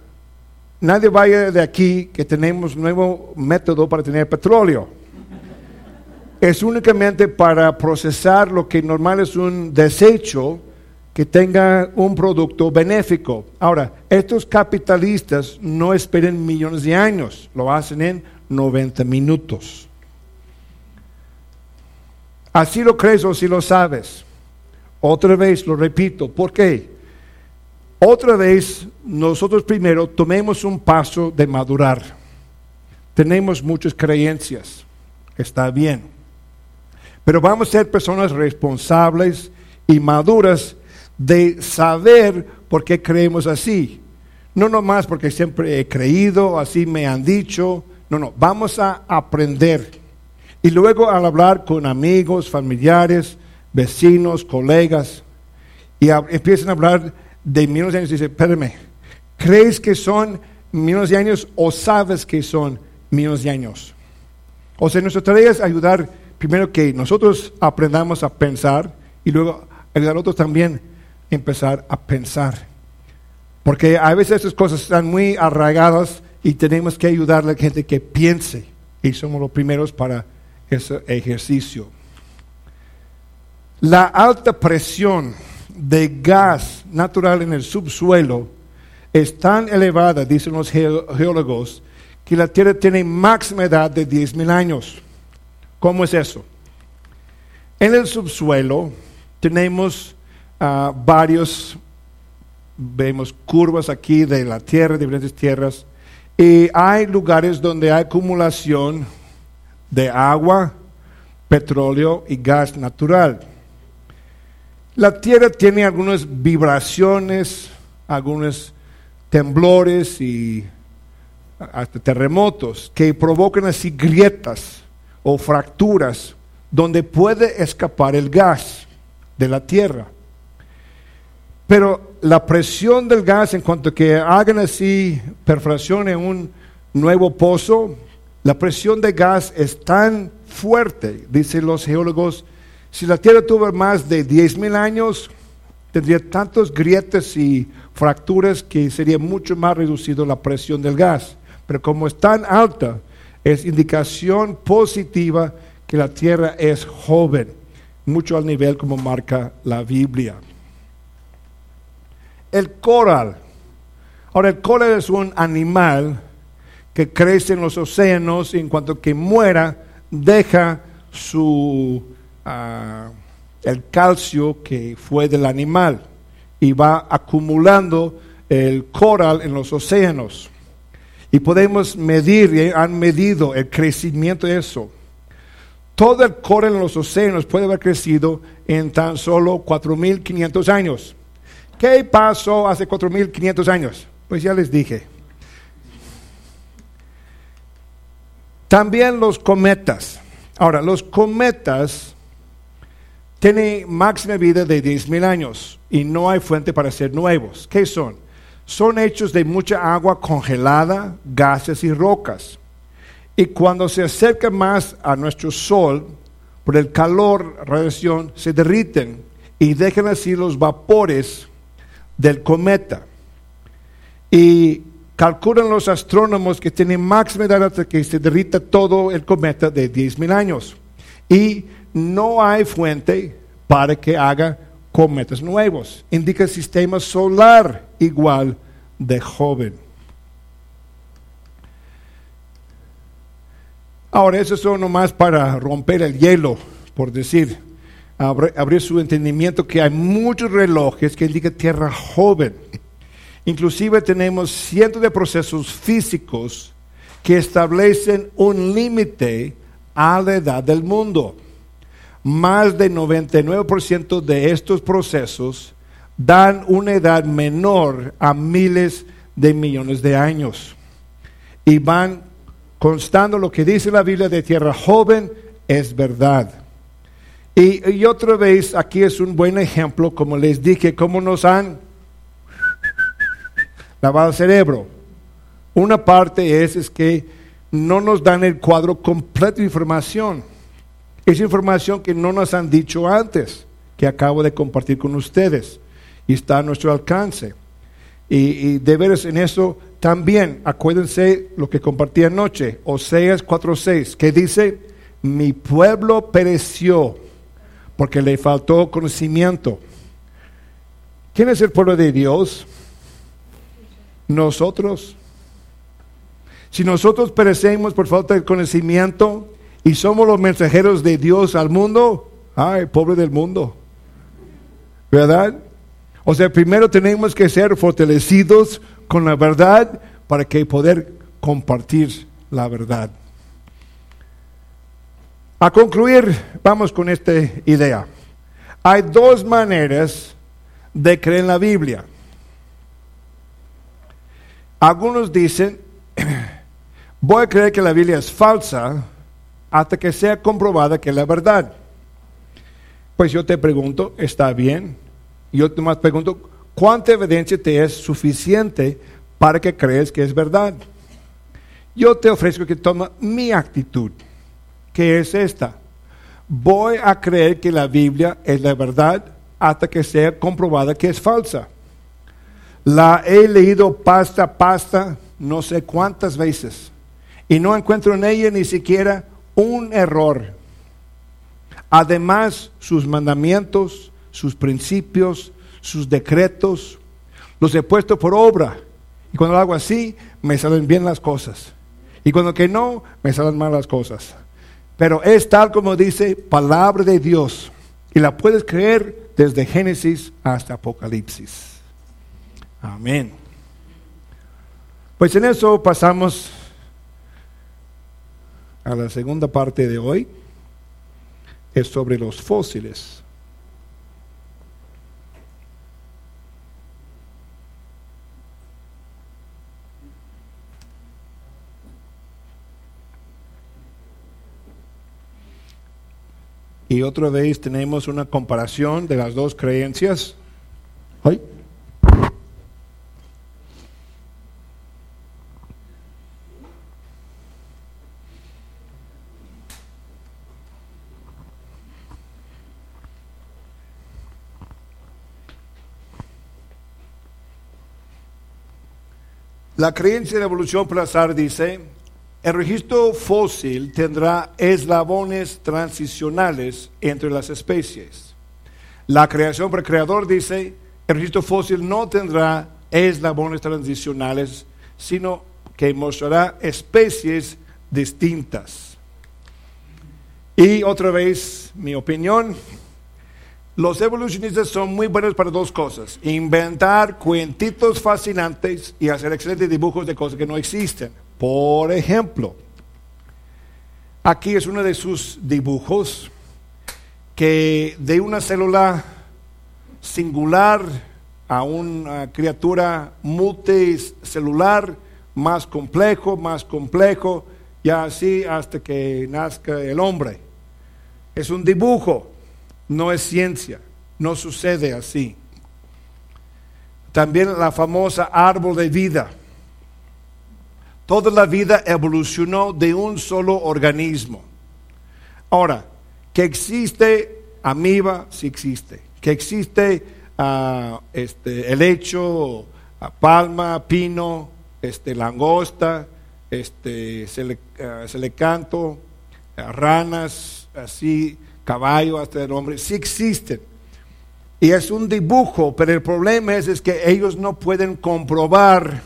nadie vaya de aquí que tenemos nuevo método para tener petróleo. Es únicamente para procesar lo que normal es un desecho que tenga un producto benéfico. Ahora, estos capitalistas no esperen millones de años, lo hacen en 90 minutos. Así lo crees o si lo sabes. Otra vez lo repito, ¿por qué? Otra vez nosotros primero tomemos un paso de madurar. Tenemos muchas creencias, está bien. Pero vamos a ser personas responsables y maduras de saber por qué creemos así. No nomás porque siempre he creído, así me han dicho, no, no, vamos a aprender. Y luego al hablar con amigos, familiares, vecinos, colegas, y empiezan a hablar de millones de años, dice, espérame, ¿crees que son millones de años o sabes que son millones de años? O sea, nuestra tarea es ayudar primero que nosotros aprendamos a pensar y luego ayudar a otros también empezar a pensar. Porque a veces esas cosas están muy arraigadas y tenemos que ayudarle a la gente que piense. Y somos los primeros para ese ejercicio. La alta presión de gas natural en el subsuelo es tan elevada, dicen los geólogos, que la Tierra tiene máxima edad de 10.000 años. ¿Cómo es eso? En el subsuelo tenemos uh, varios, vemos curvas aquí de la Tierra, diferentes tierras, y hay lugares donde hay acumulación de agua, petróleo y gas natural. La Tierra tiene algunas vibraciones, algunos temblores y hasta terremotos que provocan así grietas o fracturas donde puede escapar el gas de la Tierra. Pero la presión del gas en cuanto que hagan así perforación en un nuevo pozo, la presión de gas es tan fuerte, dicen los geólogos, si la Tierra tuvo más de 10.000 años, tendría tantos grietas y fracturas que sería mucho más reducido la presión del gas. Pero como es tan alta, es indicación positiva que la Tierra es joven, mucho al nivel como marca la Biblia el coral. Ahora, el coral es un animal que crece en los océanos y en cuanto que muera, deja su, ah, el calcio que fue del animal y va acumulando el coral en los océanos. Y podemos medir, y han medido el crecimiento de eso. Todo el coral en los océanos puede haber crecido en tan solo 4.500 años. ¿Qué pasó hace 4.500 años? Pues ya les dije. También los cometas. Ahora, los cometas tienen máxima vida de 10.000 años y no hay fuente para ser nuevos. ¿Qué son? Son hechos de mucha agua congelada, gases y rocas. Y cuando se acercan más a nuestro Sol, por el calor, radiación, se derriten y dejan así los vapores del cometa. Y calculan los astrónomos que tienen máxima edad hasta que se derrita todo el cometa de 10.000 años. Y no hay fuente para que haga cometas nuevos. Indica el sistema solar igual de joven. Ahora, eso son nomás para romper el hielo, por decir abrir su entendimiento que hay muchos relojes que indican tierra joven. Inclusive tenemos cientos de procesos físicos que establecen un límite a la edad del mundo. Más del 99% de estos procesos dan una edad menor a miles de millones de años. Y van constando lo que dice la Biblia de tierra joven es verdad. Y, otra vez, aquí es un buen ejemplo, como les dije, cómo nos han lavado el cerebro. Una parte es, es que no nos dan el cuadro completo de información. Es información que no nos han dicho antes, que acabo de compartir con ustedes y está a nuestro alcance. Y, y de veras en eso también, acuérdense lo que compartí anoche, Oseas 4.6, que dice, mi pueblo pereció porque le faltó conocimiento. ¿Quién es el pueblo de Dios? Nosotros. Si nosotros perecemos por falta de conocimiento y somos los mensajeros de Dios al mundo, ay, pobre del mundo. ¿Verdad? O sea, primero tenemos que ser fortalecidos con la verdad para que poder compartir la verdad. A concluir, vamos con esta idea. Hay dos maneras de creer en la Biblia. Algunos dicen, voy a creer que la Biblia es falsa hasta que sea comprobada que es la verdad. Pues yo te pregunto, ¿está bien? Yo te más pregunto, ¿cuánta evidencia te es suficiente para que crees que es verdad? Yo te ofrezco que toma mi actitud que es esta. voy a creer que la Biblia es la verdad hasta que sea comprobada que es falsa. La he leído pasta a pasta no sé cuántas veces y no encuentro en ella ni siquiera un error. Además, sus mandamientos, sus principios, sus decretos, los he puesto por obra. Y cuando lo hago así, me salen bien las cosas. Y cuando que no, me salen mal las cosas. Pero es tal como dice palabra de Dios. Y la puedes creer desde Génesis hasta Apocalipsis. Amén. Pues en eso pasamos a la segunda parte de hoy. Es sobre los fósiles. Y otra vez tenemos una comparación de las dos creencias. La creencia la evolución por azar dice, el registro fósil tendrá eslabones transicionales entre las especies. La creación por creador dice, el registro fósil no tendrá eslabones transicionales, sino que mostrará especies distintas. Y otra vez, mi opinión, los evolucionistas son muy buenos para dos cosas, inventar cuentitos fascinantes y hacer excelentes dibujos de cosas que no existen. Por ejemplo, aquí es uno de sus dibujos que de una célula singular a una criatura multicelular más complejo, más complejo, y así hasta que nazca el hombre. Es un dibujo no es ciencia, no sucede así. También la famosa árbol de vida. Toda la vida evolucionó de un solo organismo. Ahora, que existe amiba, sí existe. Que existe uh, este, helecho, uh, palma, pino, este, langosta, este, celecanto, uh, ranas, así caballo hasta el hombre, sí existen. Y es un dibujo, pero el problema es, es que ellos no pueden comprobar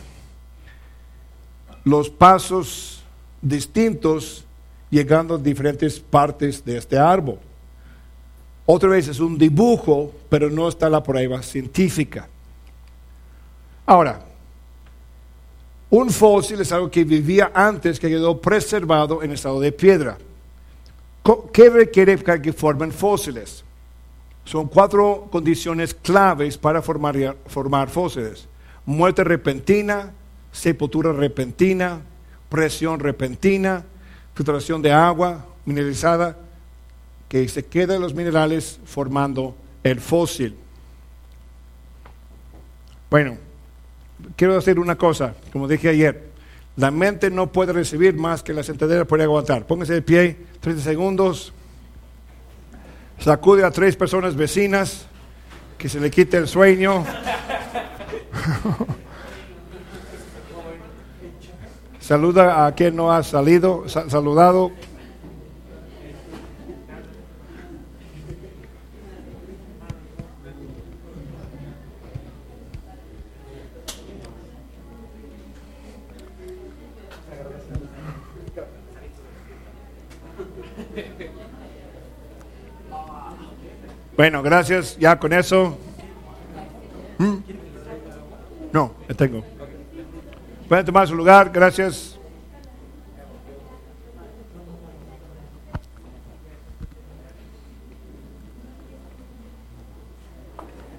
los pasos distintos llegando a diferentes partes de este árbol. Otra vez es un dibujo, pero no está la prueba científica. Ahora, un fósil es algo que vivía antes, que quedó preservado en estado de piedra. ¿Qué requiere para que formen fósiles? Son cuatro condiciones claves para formar, formar fósiles. Muerte repentina, sepultura repentina, presión repentina, filtración de agua mineralizada, que se quedan los minerales formando el fósil. Bueno, quiero decir una cosa, como dije ayer, la mente no puede recibir más que la sentadera puede aguantar. Póngase de pie, 30 segundos. Sacude a tres personas vecinas, que se le quite el sueño. Saluda a quien no ha salido, saludado. Bueno, gracias. Ya con eso. ¿Mm? No, ya tengo. Pueden tomar su lugar. Gracias.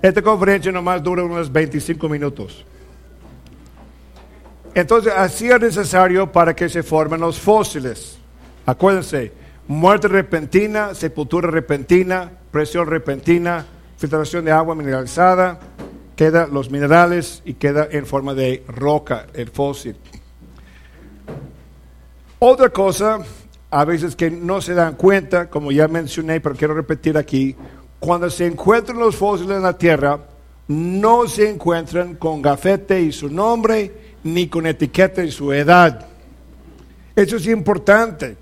Esta conferencia nomás dura unos 25 minutos. Entonces, así es necesario para que se formen los fósiles. Acuérdense, muerte repentina, sepultura repentina, presión repentina, filtración de agua mineralizada, queda los minerales y queda en forma de roca el fósil. Otra cosa a veces que no se dan cuenta, como ya mencioné, pero quiero repetir aquí, cuando se encuentran los fósiles en la Tierra, no se encuentran con gafete y su nombre, ni con etiqueta y su edad. Eso es importante.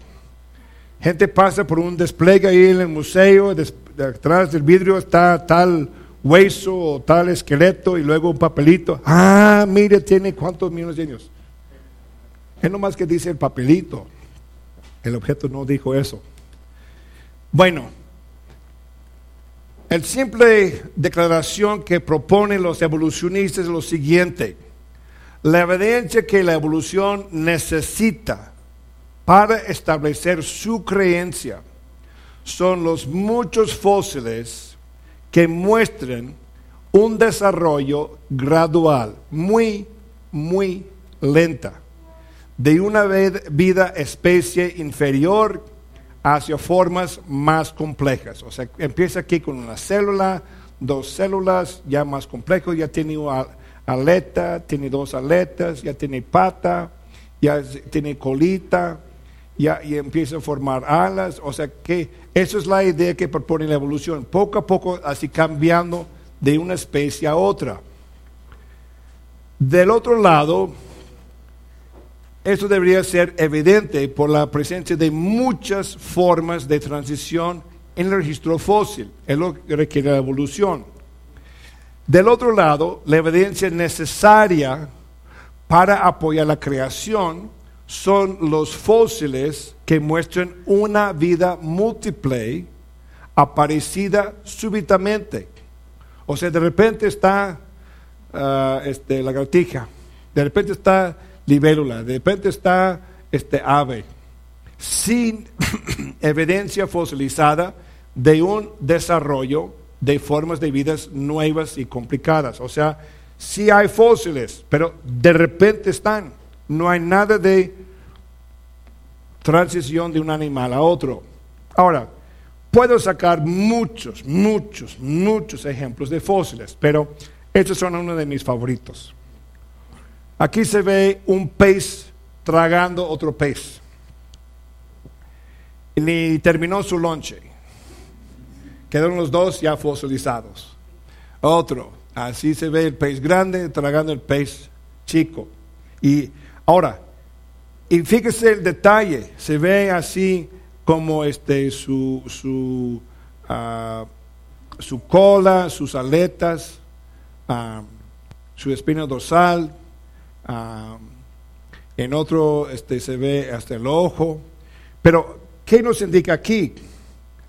Gente pasa por un despliegue ahí en el museo, detrás del vidrio está tal hueso o tal esqueleto y luego un papelito. Ah, mire, tiene cuántos millones de años. Es nomás que dice el papelito. El objeto no dijo eso. Bueno, el simple declaración que proponen los evolucionistas es lo siguiente. La evidencia que la evolución necesita para establecer su creencia son los muchos fósiles que muestran un desarrollo gradual, muy, muy lenta, de una vida especie inferior hacia formas más complejas. O sea, empieza aquí con una célula, dos células, ya más complejo, ya tiene una aleta, tiene dos aletas, ya tiene pata, ya tiene colita, ya y empieza a formar alas. O sea que esa es la idea que propone la evolución, poco a poco así cambiando de una especie a otra. Del otro lado, esto debería ser evidente por la presencia de muchas formas de transición en el registro fósil. Es lo que requiere la evolución. Del otro lado, la evidencia necesaria para apoyar la creación son los fósiles que muestran una vida múltiple aparecida súbitamente. O sea, de repente está uh, este, la gatija, de repente está libélula, de repente está este ave, sin evidencia fosilizada de un desarrollo de formas de vidas nuevas y complicadas. O sea, sí hay fósiles, pero de repente están. No hay nada de transición de un animal a otro. Ahora, puedo sacar muchos, muchos, muchos ejemplos de fósiles, pero estos son uno de mis favoritos. Aquí se ve un pez tragando otro pez. Y terminó su lonche. Quedaron los dos ya fosilizados. Otro, así se ve el pez grande tragando el pez chico. Y ahora, y fíjese el detalle, se ve así como este, su, su, ah, su cola, sus aletas, ah, su espina dorsal, Ah, en otro este, se ve hasta el ojo. Pero, ¿qué nos indica aquí?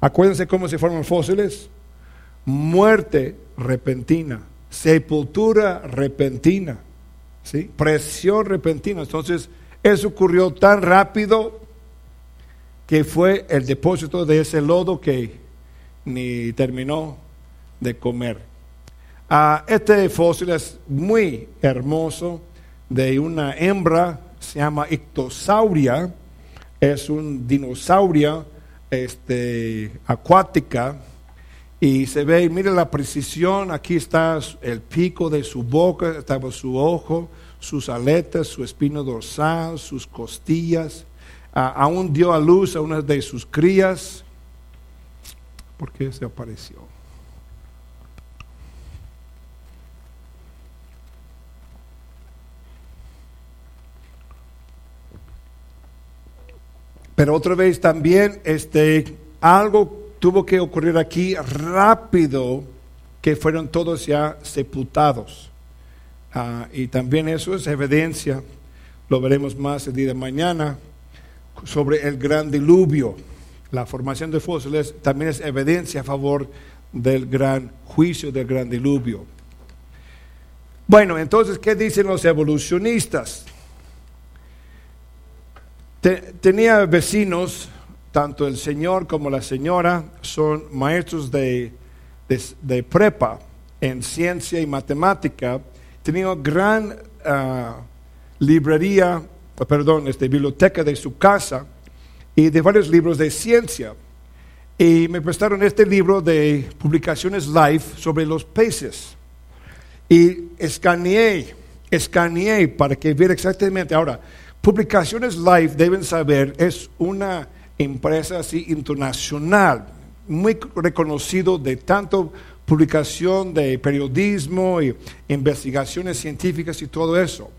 Acuérdense cómo se forman fósiles. Muerte repentina, sepultura repentina, ¿sí? presión repentina. Entonces, eso ocurrió tan rápido que fue el depósito de ese lodo que ni terminó de comer. Ah, este fósil es muy hermoso de una hembra, se llama ictosauria, es un dinosaurio este, acuática y se ve, mire la precisión, aquí está el pico de su boca, estaba su ojo, sus aletas, su espino dorsal, sus costillas. aún dio a luz a una de sus crías. ¿Por qué se apareció? Pero otra vez también este, algo tuvo que ocurrir aquí rápido, que fueron todos ya sepultados. Ah, y también eso es evidencia, lo veremos más el día de mañana, sobre el gran diluvio. La formación de fósiles también es evidencia a favor del gran juicio del gran diluvio. Bueno, entonces, ¿qué dicen los evolucionistas? tenía vecinos, tanto el señor como la señora son maestros de, prepa en ciencia y matemática. Tenía gran ah, librería, perdón, este, biblioteca de su casa y de varios libros de ciencia. Y me prestaron este libro de publicaciones live sobre los peces. Y escaneé, escaneé para que viera exactamente. Ahora, Publicaciones Live, deben saber, es una empresa así internacional, muy reconocido de tanto publicación de periodismo y investigaciones científicas y todo eso.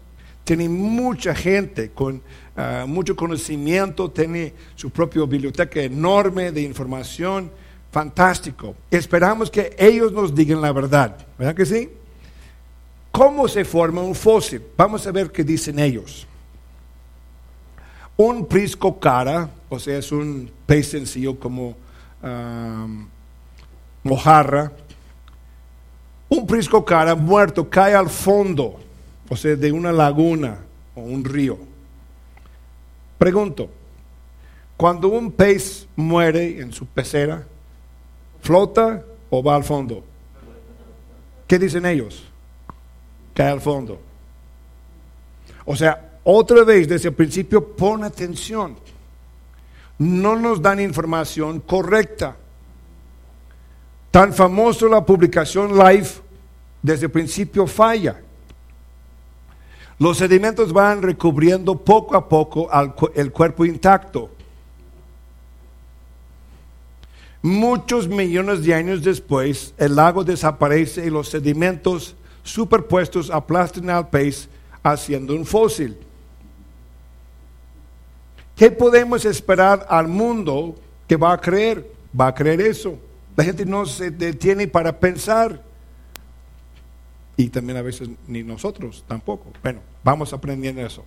Tiene mucha gente con ah, mucho conocimiento, tiene su propia biblioteca enorme de información, fantástico. Esperamos que ellos nos digan la verdad, ¿verdad que sí? ¿Cómo se forma un fósil? Vamos a ver qué dicen ellos. Un prisco cara, o sea, es un pez sencillo como mojarra. Un prisco cara muerto cae al fondo, o sea, de una laguna o un río. Pregunto, cuando un pez muere en su pecera, ¿flota o va al fondo? ¿Qué dicen ellos? Cae al fondo. O sea, otra vez desde el principio pon atención no nos dan información correcta. Tan famoso la publicación live, desde el principio falla. Los sedimentos van recubriendo poco a poco el cuerpo intacto. Muchos millones de años después, el lago desaparece y los sedimentos superpuestos aplastan al pez haciendo un fósil. ¿Qué podemos esperar al mundo que va a creer? Va a creer eso. La gente no se detiene para pensar. Y también a veces ni nosotros tampoco. Bueno, vamos aprendiendo eso.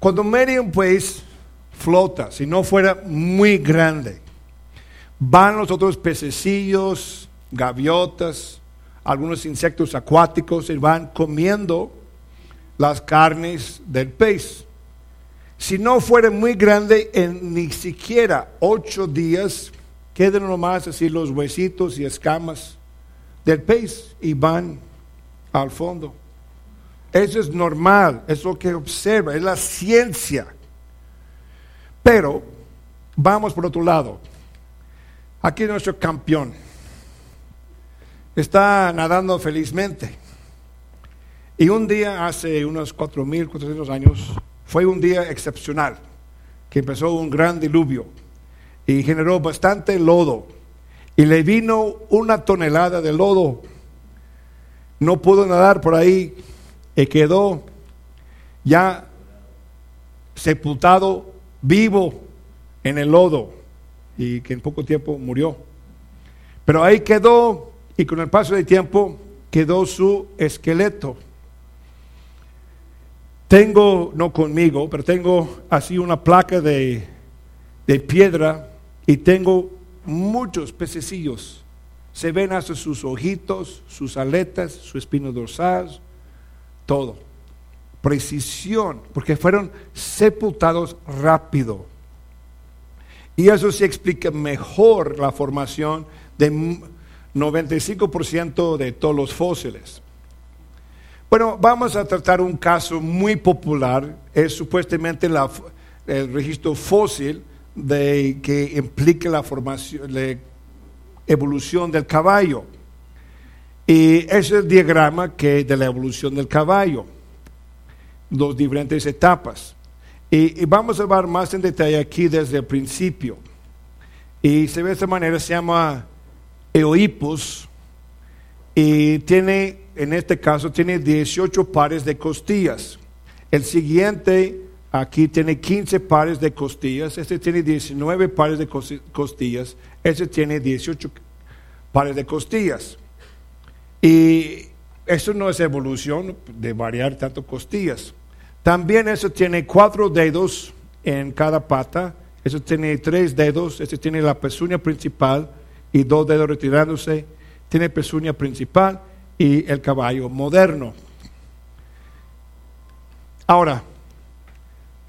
Cuando Miriam pues flota, si no fuera muy grande, van los otros pececillos, gaviotas, algunos insectos acuáticos y van comiendo las carnes del pez. Si no fuera muy grande, en ni siquiera ocho días quedan nomás así los huesitos y escamas del pez y van al fondo. Eso es normal, es lo que observa, es la ciencia. Pero vamos por otro lado. Aquí nuestro campeón está nadando felizmente. Y un día, hace unos 4.400 años, fue un día excepcional, que empezó un gran diluvio y generó bastante lodo. Y le vino una tonelada de lodo. No pudo nadar por ahí y quedó ya sepultado vivo en el lodo y que en poco tiempo murió. Pero ahí quedó y con el paso del tiempo quedó su esqueleto. Tengo, no conmigo, pero tengo así una placa de, piedra y tengo muchos pececillos. Se ven hasta sus ojitos, sus aletas, su espino dorsal, todo. Precisión, porque fueron sepultados rápido. Y eso se explica mejor la formación de 95% de todos los fósiles. Bueno, vamos a tratar un caso muy popular, es supuestamente el registro fósil de, que implica la formación, la evolución del caballo. Y ese es el diagrama que de la evolución del caballo, dos diferentes etapas. Y, y, vamos a ver más en detalle aquí desde el principio. Y se ve de esta manera, se llama Eoipus, y tiene en este caso tiene 18 pares de costillas. El siguiente aquí tiene 15 pares de costillas. Este tiene 19 pares de costillas. Este tiene 18 pares de costillas. Y eso no es evolución de variar tanto costillas. También eso tiene cuatro dedos en cada pata. Eso tiene tres dedos. Este tiene la pezuña principal y dos dedos retirándose. Tiene pezuña principal y el caballo moderno. Ahora,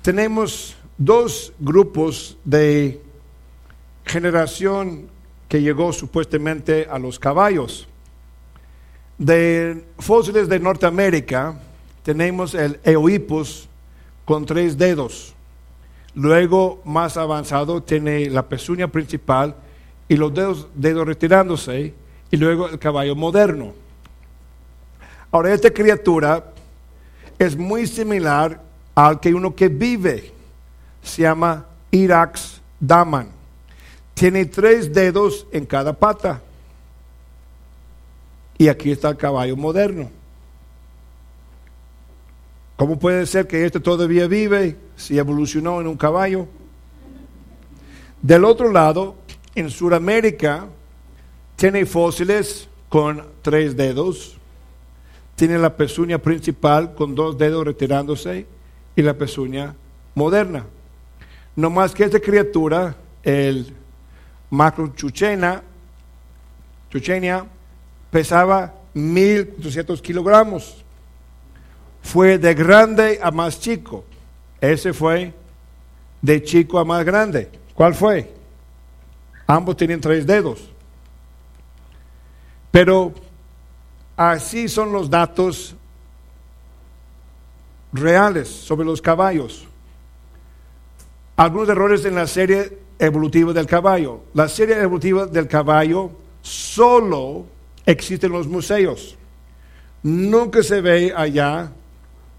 tenemos dos grupos de generación que llegó supuestamente a los caballos. De fósiles de Norteamérica tenemos el Eohippus con tres dedos. Luego, más avanzado, tiene la pezuña principal y los dedos, dedos retirándose, y luego el caballo moderno. Ahora, esta criatura es muy similar al que uno que vive, se llama Irax daman. Tiene tres dedos en cada pata. Y aquí está el caballo moderno. ¿Cómo puede ser que este todavía vive si evolucionó en un caballo? Del otro lado, en Sudamérica, tiene fósiles con tres dedos, tiene la pezuña principal con dos dedos retirándose y la pezuña moderna. No más que esta criatura, el macro chuchena, chuchenia, pesaba 1.200 kilogramos fue de grande a más chico. Ese fue de chico a más grande. ¿Cuál fue? Ambos tienen tres dedos. Pero así son los datos reales sobre los caballos. Algunos errores en la serie evolutiva del caballo. La serie evolutiva del caballo solo existe en los museos. Nunca se ve allá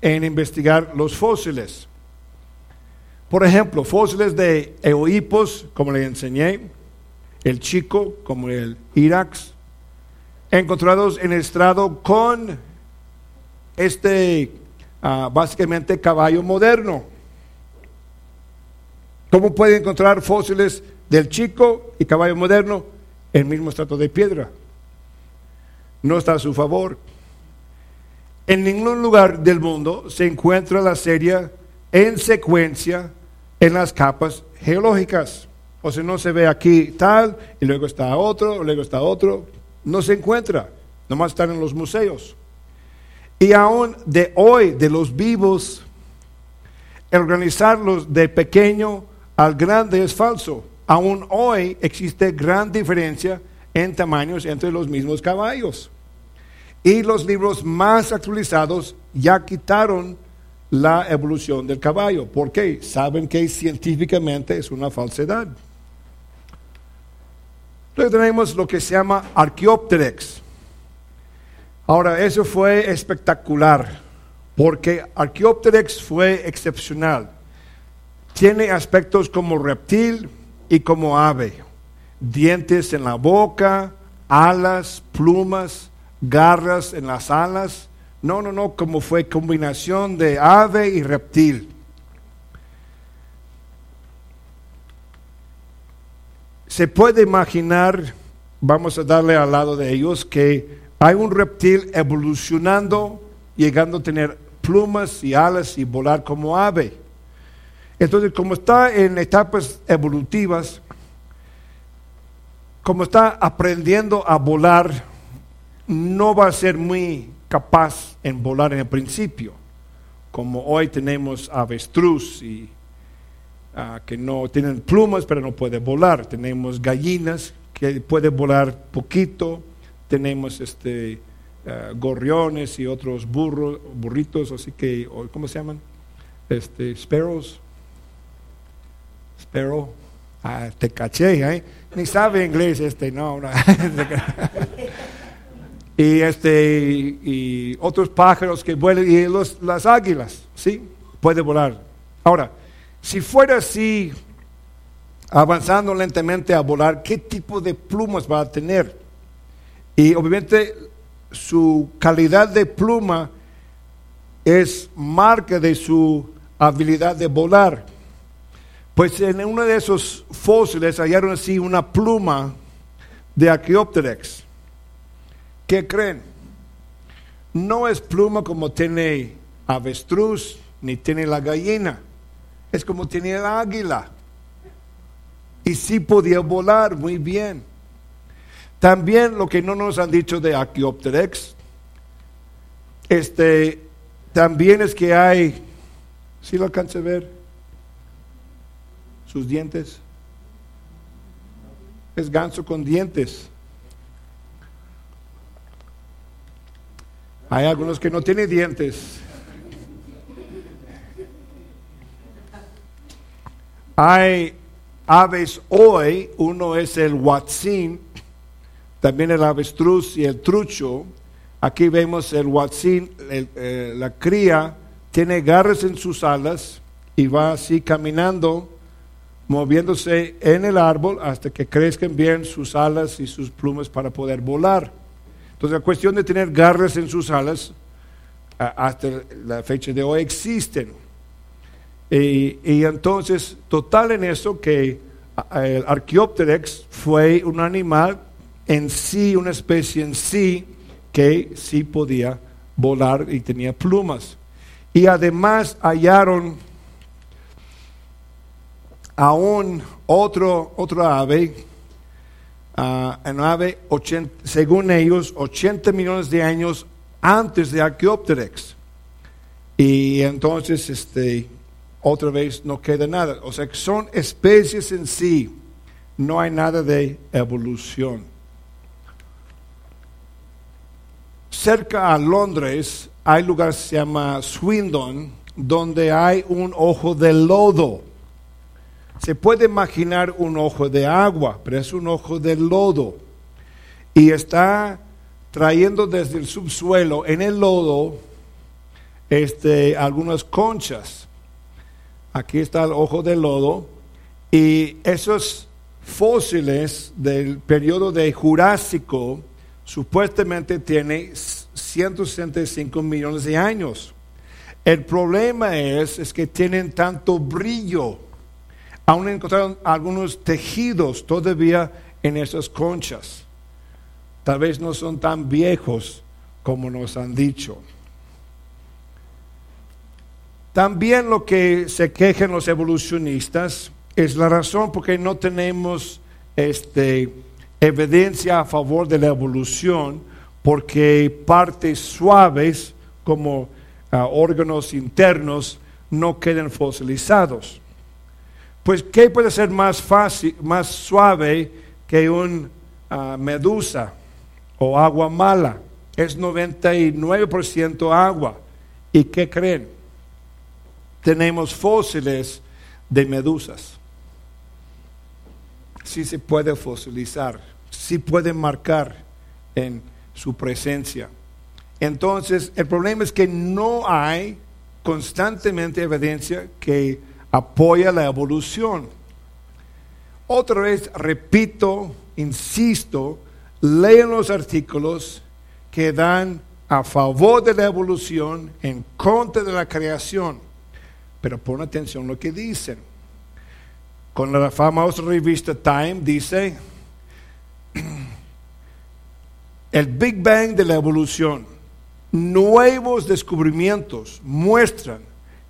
en investigar los fósiles. Por ejemplo, fósiles de eohipos, como le enseñé, el chico, como el irax, encontrados en estrado con este, ah, básicamente, caballo moderno. ¿Cómo puede encontrar fósiles del chico y caballo moderno el mismo estrato de piedra? No está a su favor. En ningún lugar del mundo se encuentra la serie en secuencia en las capas geológicas. O sea, no se ve aquí tal, y luego está otro, luego está otro. No se encuentra, nomás están en los museos. Y aún de hoy, de los vivos, organizarlos de pequeño al grande es falso. Aún hoy existe gran diferencia en tamaños entre los mismos caballos. Y los libros más actualizados ya quitaron la evolución del caballo. ¿Por qué? Saben que científicamente es una falsedad. Luego tenemos lo que se llama Archaeopteryx. Ahora, eso fue espectacular, porque Archaeopteryx fue excepcional. Tiene aspectos como reptil y como ave, dientes en la boca, alas, plumas, garras en las alas. No, no, no, como fue combinación de ave y reptil. Se puede imaginar, vamos a darle al lado de ellos, que hay un reptil evolucionando, llegando a tener plumas y alas y volar como ave. Entonces, como está en etapas evolutivas, como está aprendiendo a volar, no va a ser muy capaz en volar en el principio, como hoy tenemos avestruz y ah, que no tienen plumas pero no puede volar, tenemos gallinas que pueden volar poquito, tenemos este ah, gorriones y otros burros, burritos, así que ¿cómo se llaman? Este sparrows, sparrow, ah, te caché, ¿eh? ni sabe inglés este, no. y, este, y otros pájaros que vuelan, y los, las águilas, ¿sí? Puede volar. Ahora, si fuera así, avanzando lentamente a volar, ¿qué tipo de plumas va a tener? Y obviamente su calidad de pluma es marca de su habilidad de volar. Pues en uno de esos fósiles hallaron así una pluma de Archaeopteryx. ¿Qué creen? No es pluma como tiene avestruz, ni tiene la gallina. Es como tiene el águila. Y sí podía volar muy bien. También lo que no nos han dicho de Archaeopteryx, este, también es que hay, si lo alcance a ver? Sus dientes. Es ganso con dientes. Hay algunos que no tienen dientes. Hay aves hoy, uno es el huatzín, también el avestruz y el trucho. Aquí vemos el huatzín, eh, la cría tiene garras en sus alas y va así caminando moviéndose en el árbol hasta que crezcan bien sus alas y sus plumas para poder volar. Entonces la cuestión de tener garras en sus alas hasta la fecha de hoy existen. Y, y entonces, total en eso que el Archaeopteryx fue un animal en sí, una especie en sí, que sí podía volar y tenía plumas. Y además hallaron aún otro, otro ave, uh, un ave, según ellos, 80 millones de años antes de Archaeopteryx. Y entonces, este, otra vez no queda nada. O sea, que son especies en sí, no hay nada de evolución. Cerca a Londres hay lugar que se llama Swindon, donde hay un ojo de lodo. Se puede imaginar un ojo de agua, pero es un ojo de lodo. Y está trayendo desde el subsuelo en el lodo este, algunas conchas. Aquí está el ojo de lodo. Y esos fósiles del periodo de Jurásico supuestamente tienen 165 millones de años. El problema es, es que tienen tanto brillo. Aún encontraron algunos tejidos todavía en esas conchas. Tal vez no son tan viejos como nos han dicho. También lo que se quejan los evolucionistas es la razón por qué no tenemos este, evidencia a favor de la evolución, porque partes suaves como ah, órganos internos no quedan fosilizados. Pues, ¿qué puede ser más fácil, más suave que un ah, medusa o agua mala? Es 99% agua. ¿Y qué creen? tenemos fósiles de medusas. Sí se puede fosilizar, sí puede marcar en su presencia. Entonces, el problema es que no hay constantemente evidencia que apoya la evolución. Otra vez, repito, insisto, lean los artículos que dan a favor de la evolución, en contra de la creación. Pero pon atención lo que dicen. Con la famosa revista Time dice, el Big Bang de la evolución, nuevos descubrimientos muestran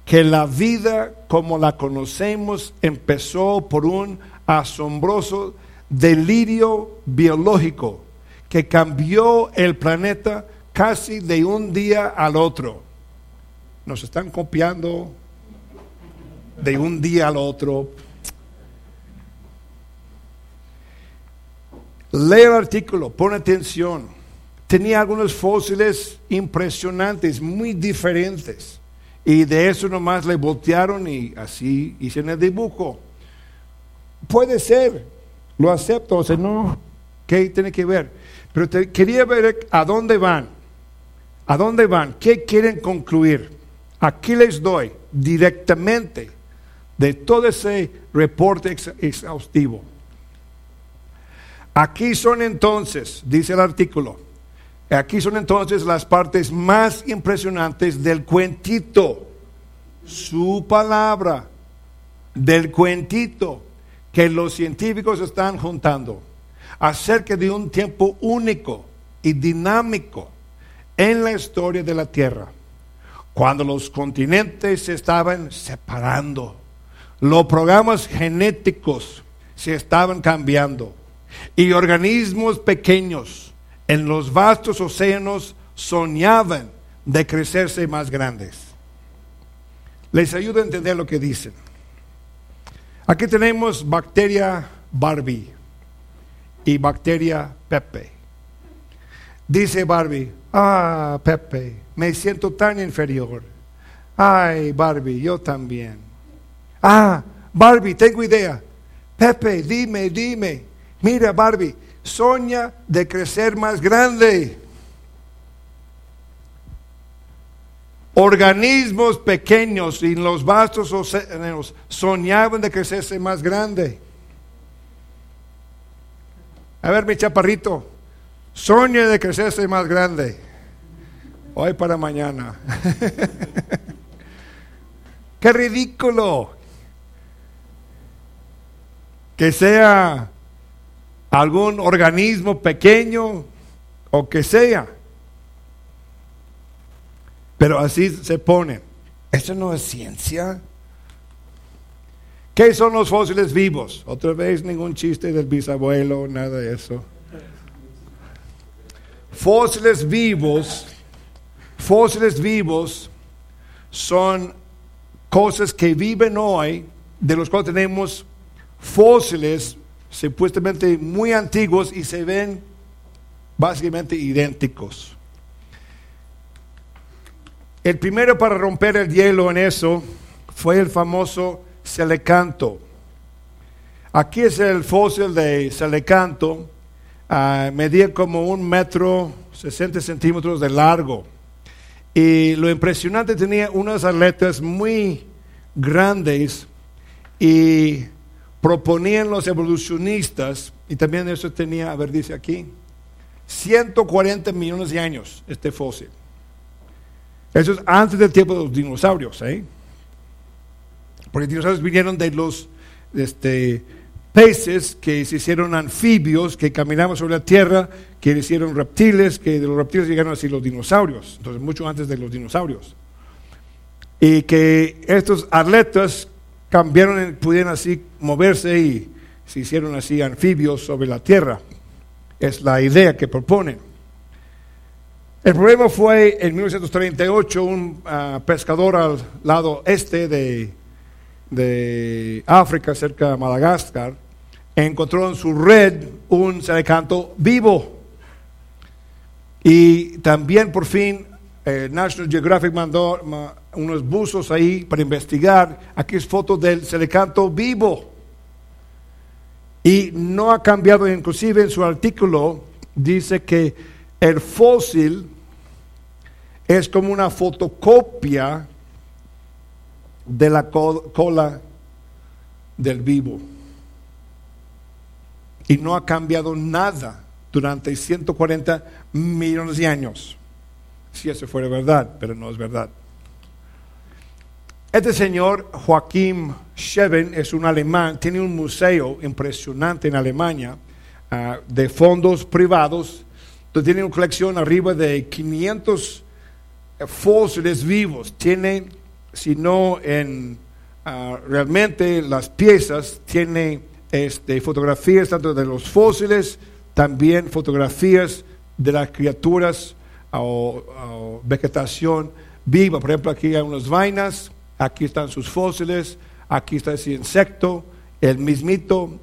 que la vida como la conocemos empezó por un asombroso delirio biológico que cambió el planeta casi de un día al otro. Nos están copiando de un día al otro. Lee el artículo, pon atención. Tenía algunos fósiles impresionantes, muy diferentes. Y de eso nomás le voltearon y así hicieron el dibujo. Puede ser, lo acepto, o sea, no, ¿qué tiene que ver? Pero quería ver a dónde van, a dónde van, qué quieren concluir. Aquí les doy directamente de todo ese reporte exhaustivo. Aquí son entonces, dice el artículo, aquí son entonces las partes más impresionantes del cuentito, su palabra, del cuentito que los científicos están juntando acerca de un tiempo único y dinámico en la historia de la Tierra, cuando los continentes se estaban separando los programas genéticos se estaban cambiando y organismos pequeños en los vastos océanos soñaban de crecerse más grandes. Les ayudo a entender lo que dicen. Aquí tenemos bacteria Barbie y bacteria Pepe. Dice Barbie, ah, Pepe, me siento tan inferior. Ay, Barbie, yo también. Ah, Barbie, tengo idea. Pepe, dime, dime. Mira, Barbie, soña de crecer más grande. organismos pequeños y los vastos océanos soñaban de crecerse más grande. A ver, mi chaparrito, sueñe de crecerse más grande. Hoy para mañana. Qué ridículo. Que sea algún organismo pequeño o que sea. Pero así se pone. Eso no es ciencia. ¿Qué son los fósiles vivos? Otra vez ningún chiste del bisabuelo, nada de eso. Fósiles vivos, fósiles vivos son cosas que viven hoy, de los cuales tenemos fósiles supuestamente muy antiguos y se ven básicamente idénticos. El primero para romper el hielo en eso fue el famoso Selecanto. Aquí es el fósil de Selecanto, uh, medía como un metro 60 centímetros de largo. Y lo impresionante tenía unas aletas muy grandes y proponían los evolucionistas, y también eso tenía, a ver, dice aquí, 140 millones de años este fósil. Eso es antes del tiempo de los dinosaurios, ¿eh? Porque los dinosaurios vinieron de los este, peces que se hicieron anfibios, que caminaban sobre la tierra, que hicieron reptiles, que de los reptiles llegaron así los dinosaurios, entonces mucho antes de los dinosaurios. Y que estos atletas cambiaron, pudieron así moverse y se hicieron así anfibios sobre la tierra. Es la idea que proponen. El problema fue en 1938 un ah, pescador al lado este de, de África, cerca de Madagascar, encontró en su red un selecanto vivo. Y también por fin eh, National Geographic mandó unos buzos ahí para investigar. Aquí es foto del selecanto vivo. Y no ha cambiado, inclusive en su artículo dice que el fósil es como una fotocopia de la cola del vivo. Y no ha cambiado nada durante 140 millones de años. Si eso fuera verdad, pero no es verdad. Este señor, Joaquín Scheven, es un alemán, tiene un museo impresionante en Alemania ah, de fondos privados, tiene una colección arriba de 500 fósiles vivos. Tiene, si no en ah, realmente las piezas, tiene este, fotografías tanto de los fósiles, también fotografías de las criaturas o, vegetación viva. Por ejemplo, aquí hay unas vainas aquí están sus fósiles, aquí está ese insecto, el mismito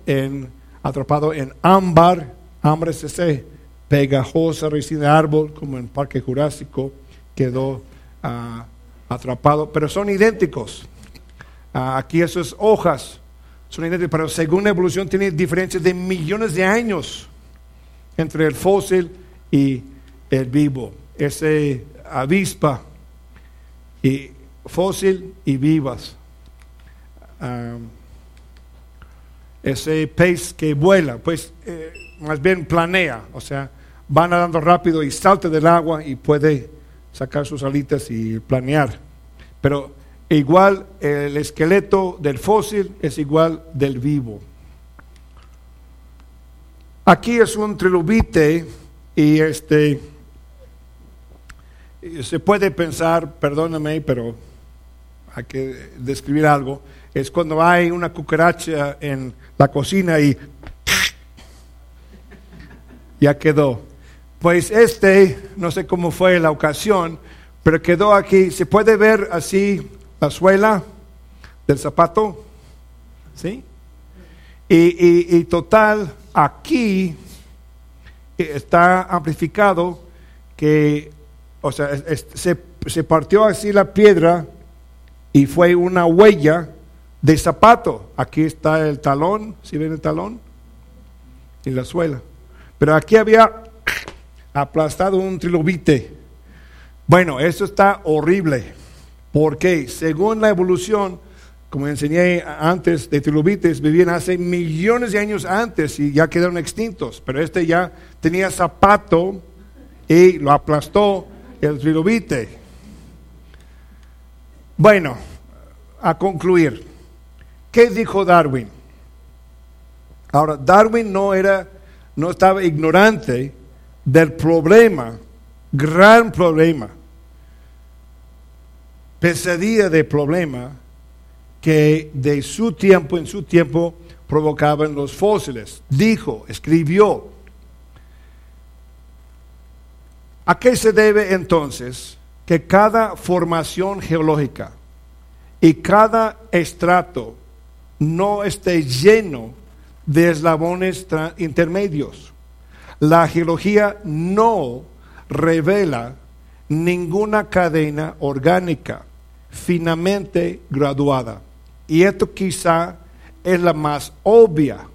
atrapado en ámbar, ámbar es ese pegajosa resina de árbol, como en Parque Jurásico, quedó ah, atrapado, pero son idénticos. Ah, aquí esas hojas son idénticas, pero según la evolución tiene diferencias de millones de años entre el fósil y el vivo. Ese avispa y fósil y vivas. ese pez que vuela, pues eh, más bien planea, o sea, va nadando rápido y salta del agua y puede sacar sus alitas y planear. Pero igual el esqueleto del fósil es igual del vivo. Aquí es un trilobite y este se puede pensar, perdóname, pero hay que describir algo, es cuando hay una cucaracha en la cocina y ya quedó. Pues este, no sé cómo fue la ocasión, pero quedó aquí. ¿Se puede ver así la suela del zapato? ¿Sí? Y, total, aquí está amplificado que, o sea, se, se partió así la piedra y fue una huella de zapato. Aquí está el talón, si ven el talón? Y la suela. Pero aquí había aplastado un trilobite Bueno, esto está horrible, porque según la evolución, como enseñé antes, de trilobites vivían hace millones de años antes y ya quedaron extintos, pero este ya tenía zapato y lo aplastó el trilobite. Bueno, a concluir, ¿qué dijo Darwin? Ahora, Darwin no era, no estaba ignorante del problema, gran problema, pesadilla de problema que de su tiempo en su tiempo provocaban los fósiles. Dijo, escribió. ¿A qué se debe entonces que cada formación geológica y cada estrato no esté lleno de eslabones intermedios? La geología no revela ninguna cadena orgánica finamente graduada. Y esto quizá es la más obvia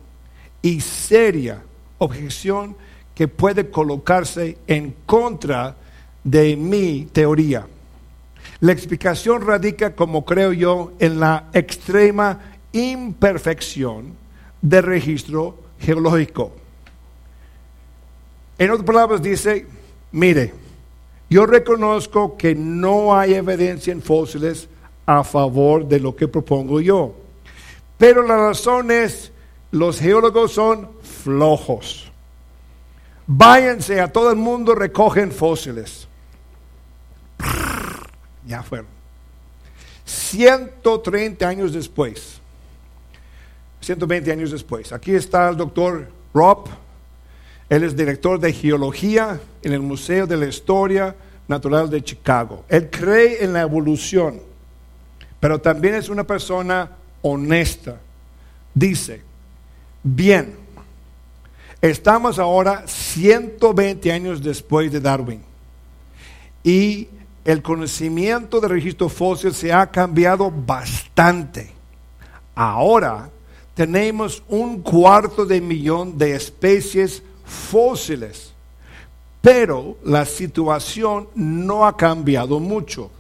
y seria objeción que puede colocarse en contra de mi teoría. La explicación radica, como creo yo, en la extrema imperfección del registro geológico. En otras palabras dice, mire, yo reconozco que no hay evidencia en fósiles a favor de lo que propongo yo. Pero la razón es, los geólogos son flojos. Váyanse a todo el mundo, recogen fósiles. Ya fueron. 130 años después, 120 años después, aquí está el doctor Rob, él es director de geología en el Museo de la Historia Natural de Chicago. Él cree en la evolución pero también es una persona honesta. Dice, bien, estamos ahora 120 años después de Darwin y el conocimiento del registro fósil se ha cambiado bastante. Ahora tenemos un cuarto de millón de especies fósiles, pero la situación no ha cambiado mucho.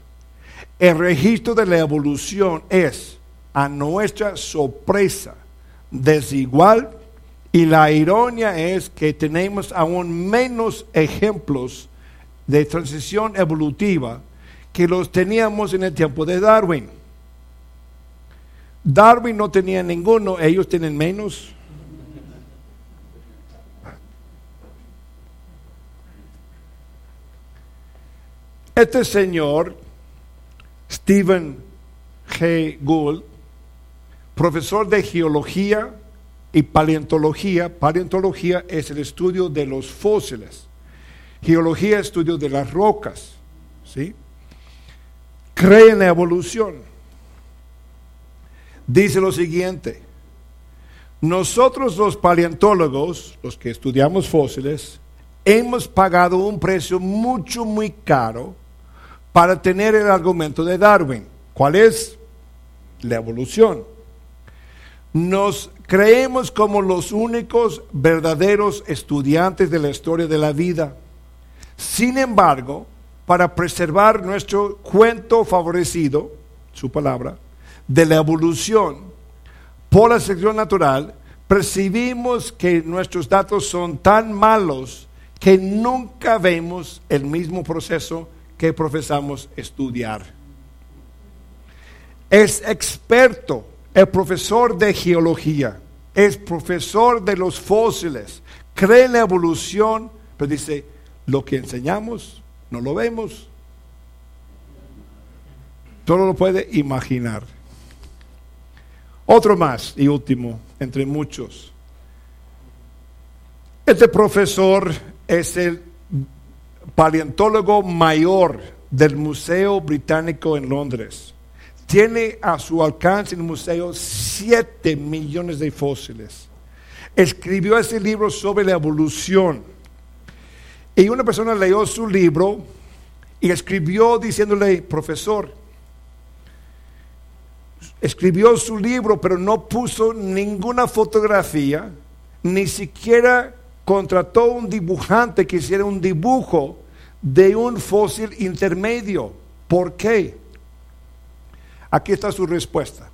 El registro de la evolución es, a nuestra sorpresa, desigual y la ironía es que tenemos aún menos ejemplos de transición evolutiva que los teníamos en el tiempo de Darwin. Darwin no tenía ninguno, ellos tienen menos. Este señor Stephen G. Gould, profesor de geología y paleontología. Paleontología es el estudio de los fósiles. Geología, estudio de las rocas. ¿sí? Cree en la evolución. Dice lo siguiente. Nosotros los paleontólogos, los que estudiamos fósiles, hemos pagado un precio mucho, muy caro para tener el argumento de Darwin. ¿Cuál es? La evolución. Nos creemos como los únicos verdaderos estudiantes de la historia de la vida. Sin embargo, para preservar nuestro cuento favorecido, su palabra, de la evolución por la selección natural, percibimos que nuestros datos son tan malos que nunca vemos el mismo proceso que profesamos estudiar. Es experto, el profesor de geología, es profesor de los fósiles, cree en la evolución, pero dice, lo que enseñamos no lo vemos. Solo lo puede imaginar. Otro más y último, entre muchos. Este profesor es el paleontólogo mayor del Museo Británico en Londres. Tiene a su alcance en el museo 7 millones de fósiles. Escribió ese libro sobre la evolución. Y una persona leyó su libro y escribió diciéndole, profesor, escribió su libro, pero no puso ninguna fotografía, ni siquiera contrató un dibujante que hiciera un dibujo de un fósil intermedio. ¿Por qué? Aquí está su respuesta.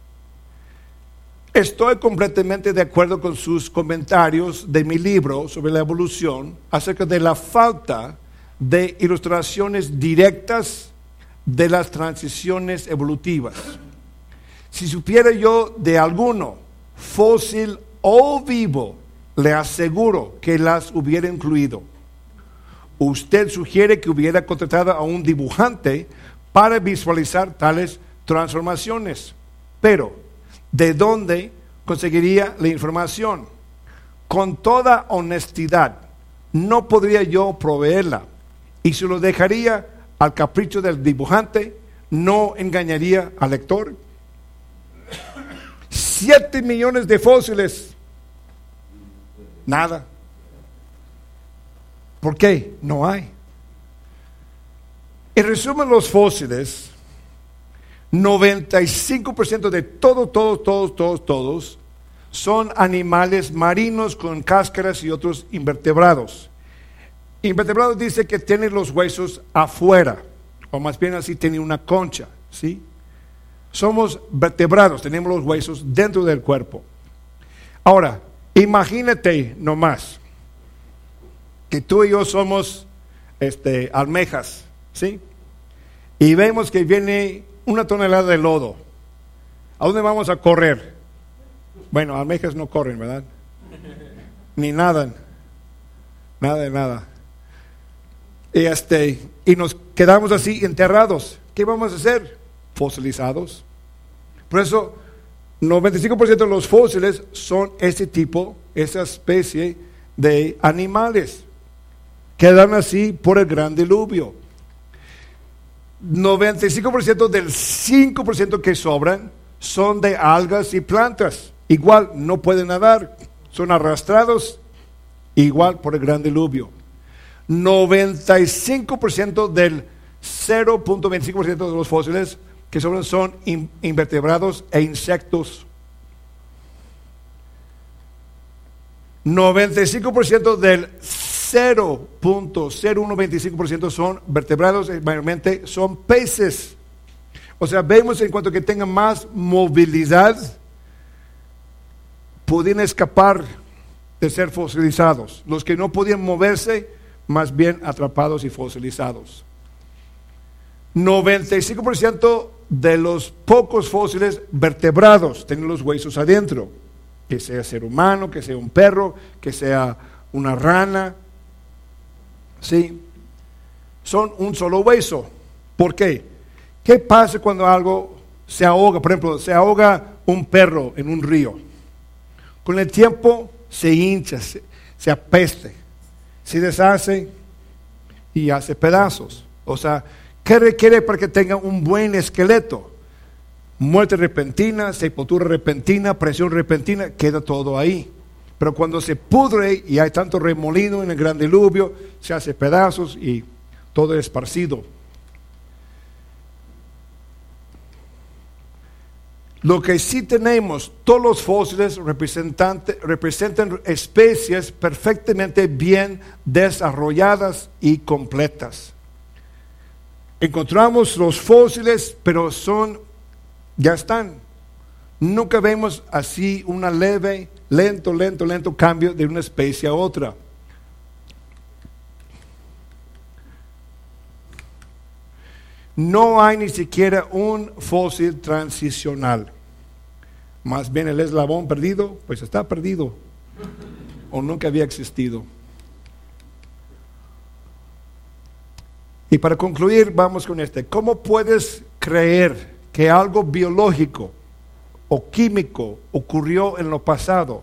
Estoy completamente de acuerdo con sus comentarios de mi libro sobre la evolución acerca de la falta de ilustraciones directas de las transiciones evolutivas. Si supiera yo de alguno, fósil o vivo, le aseguro que las hubiera incluido. Usted sugiere que hubiera contratado a un dibujante para visualizar tales transformaciones. Pero, ¿de dónde conseguiría la información? Con toda honestidad, no podría yo proveerla y se lo dejaría al capricho del dibujante, no engañaría al lector. Siete millones de fósiles. Nada. ¿Por qué? No hay. En resumen, los fósiles, 95% de todos, todos, todos, todos, todos, son animales marinos con cáscaras y otros invertebrados. Invertebrados dice que tienen los huesos afuera, o más bien así tiene una concha, ¿sí? Somos vertebrados, tenemos los huesos dentro del cuerpo. Ahora, imagínate nomás que tú y yo somos este, almejas, ¿sí? Y vemos que viene una tonelada de lodo. ¿A dónde vamos a correr? Bueno, almejas no corren, ¿verdad? Ni nadan. Nada de nada. Y, este, y nos quedamos así enterrados. ¿Qué vamos a hacer? Fosilizados. Por eso, 95% de los fósiles son ese tipo, esa especie de animales. Quedan así por el gran diluvio. 95% del 5% que sobran son de algas y plantas. Igual no pueden nadar, son arrastrados igual por el gran diluvio. 95% del 0.25% de los fósiles que sobran son invertebrados e insectos. 95% del 0.0125% son vertebrados, mayormente son peces. O sea, vemos en cuanto que tengan más movilidad, podían escapar de ser fosilizados. Los que no podían moverse, más bien atrapados y fosilizados. 95% de los pocos fósiles vertebrados tienen los huesos adentro, que sea ser humano, que sea un perro, que sea una rana, ¿sí? Son un solo hueso. ¿Por qué? ¿Qué pasa cuando algo se ahoga? Por ejemplo, se ahoga un perro en un río. Con el tiempo se hincha, se, se apeste se deshace y hace pedazos. O sea, ¿qué requiere para que tenga un buen esqueleto? Muerte repentina, sepultura repentina, presión repentina, queda todo ahí. Pero cuando se pudre y hay tanto remolino en el gran diluvio, se hace pedazos y todo es esparcido. Lo que sí tenemos, todos los fósiles representan especies perfectamente bien desarrolladas y completas. Encontramos los fósiles, pero son, ya están. Nunca vemos así una leve, lento, lento, lento cambio de una especie a otra. no hay ni siquiera un fósil transicional. Más bien el eslabón perdido, pues está perdido o nunca había existido. Y para concluir, vamos con este. ¿Cómo puedes creer que algo biológico o químico ocurrió en lo pasado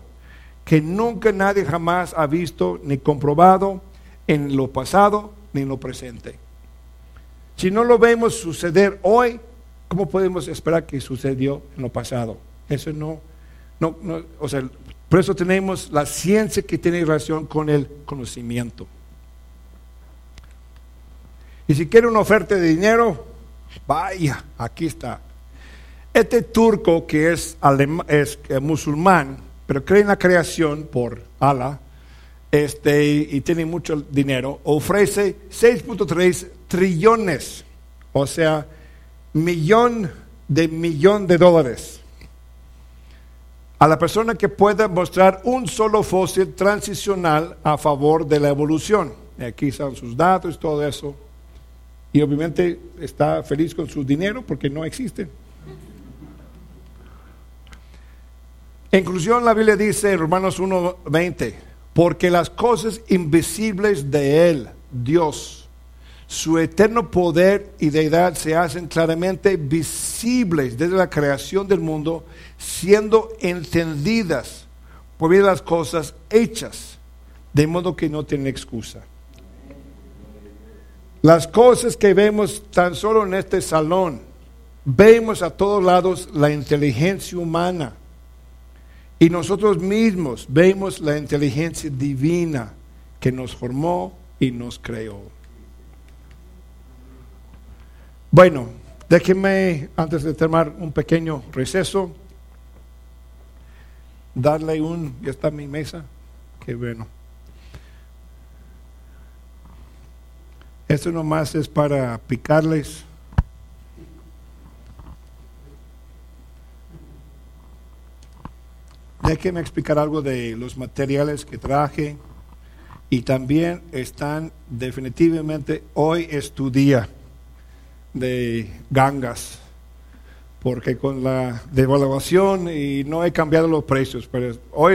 que nunca nadie jamás ha visto ni comprobado en lo pasado ni en lo presente? Si no lo vemos suceder hoy, ¿cómo podemos esperar que sucedió en lo pasado? Eso no, no, o sea, por eso tenemos la ciencia que tiene relación con el conocimiento. Y si quiere una oferta de dinero, vaya, aquí está. Este turco que es, musulmán, pero cree en la creación por Allah, este, y tiene mucho dinero, ofrece 6.3 trillones, o sea, millón de millón de dólares a la persona que pueda mostrar un solo fósil transicional a favor de la evolución. Aquí están sus datos, todo eso. Y obviamente está feliz con su dinero porque no existe. En conclusión, la Biblia dice en Romanos 1:20, porque las cosas invisibles de Él, Dios, su eterno poder y deidad se hacen claramente visibles desde la creación del mundo, siendo entendidas por las cosas hechas, de modo que no tienen excusa. Las cosas que vemos tan solo en este salón, vemos a todos lados la inteligencia humana y nosotros mismos vemos la inteligencia divina que nos formó y nos creó. Bueno, déjenme, antes de terminar, un pequeño receso, darle un, ya está mi mesa, qué bueno. Esto nomás es para picarles. Déjenme explicar algo de los materiales que traje. Y también están definitivamente, hoy es tu día de gangas, porque con la devaluación y no he cambiado los precios, pero hoy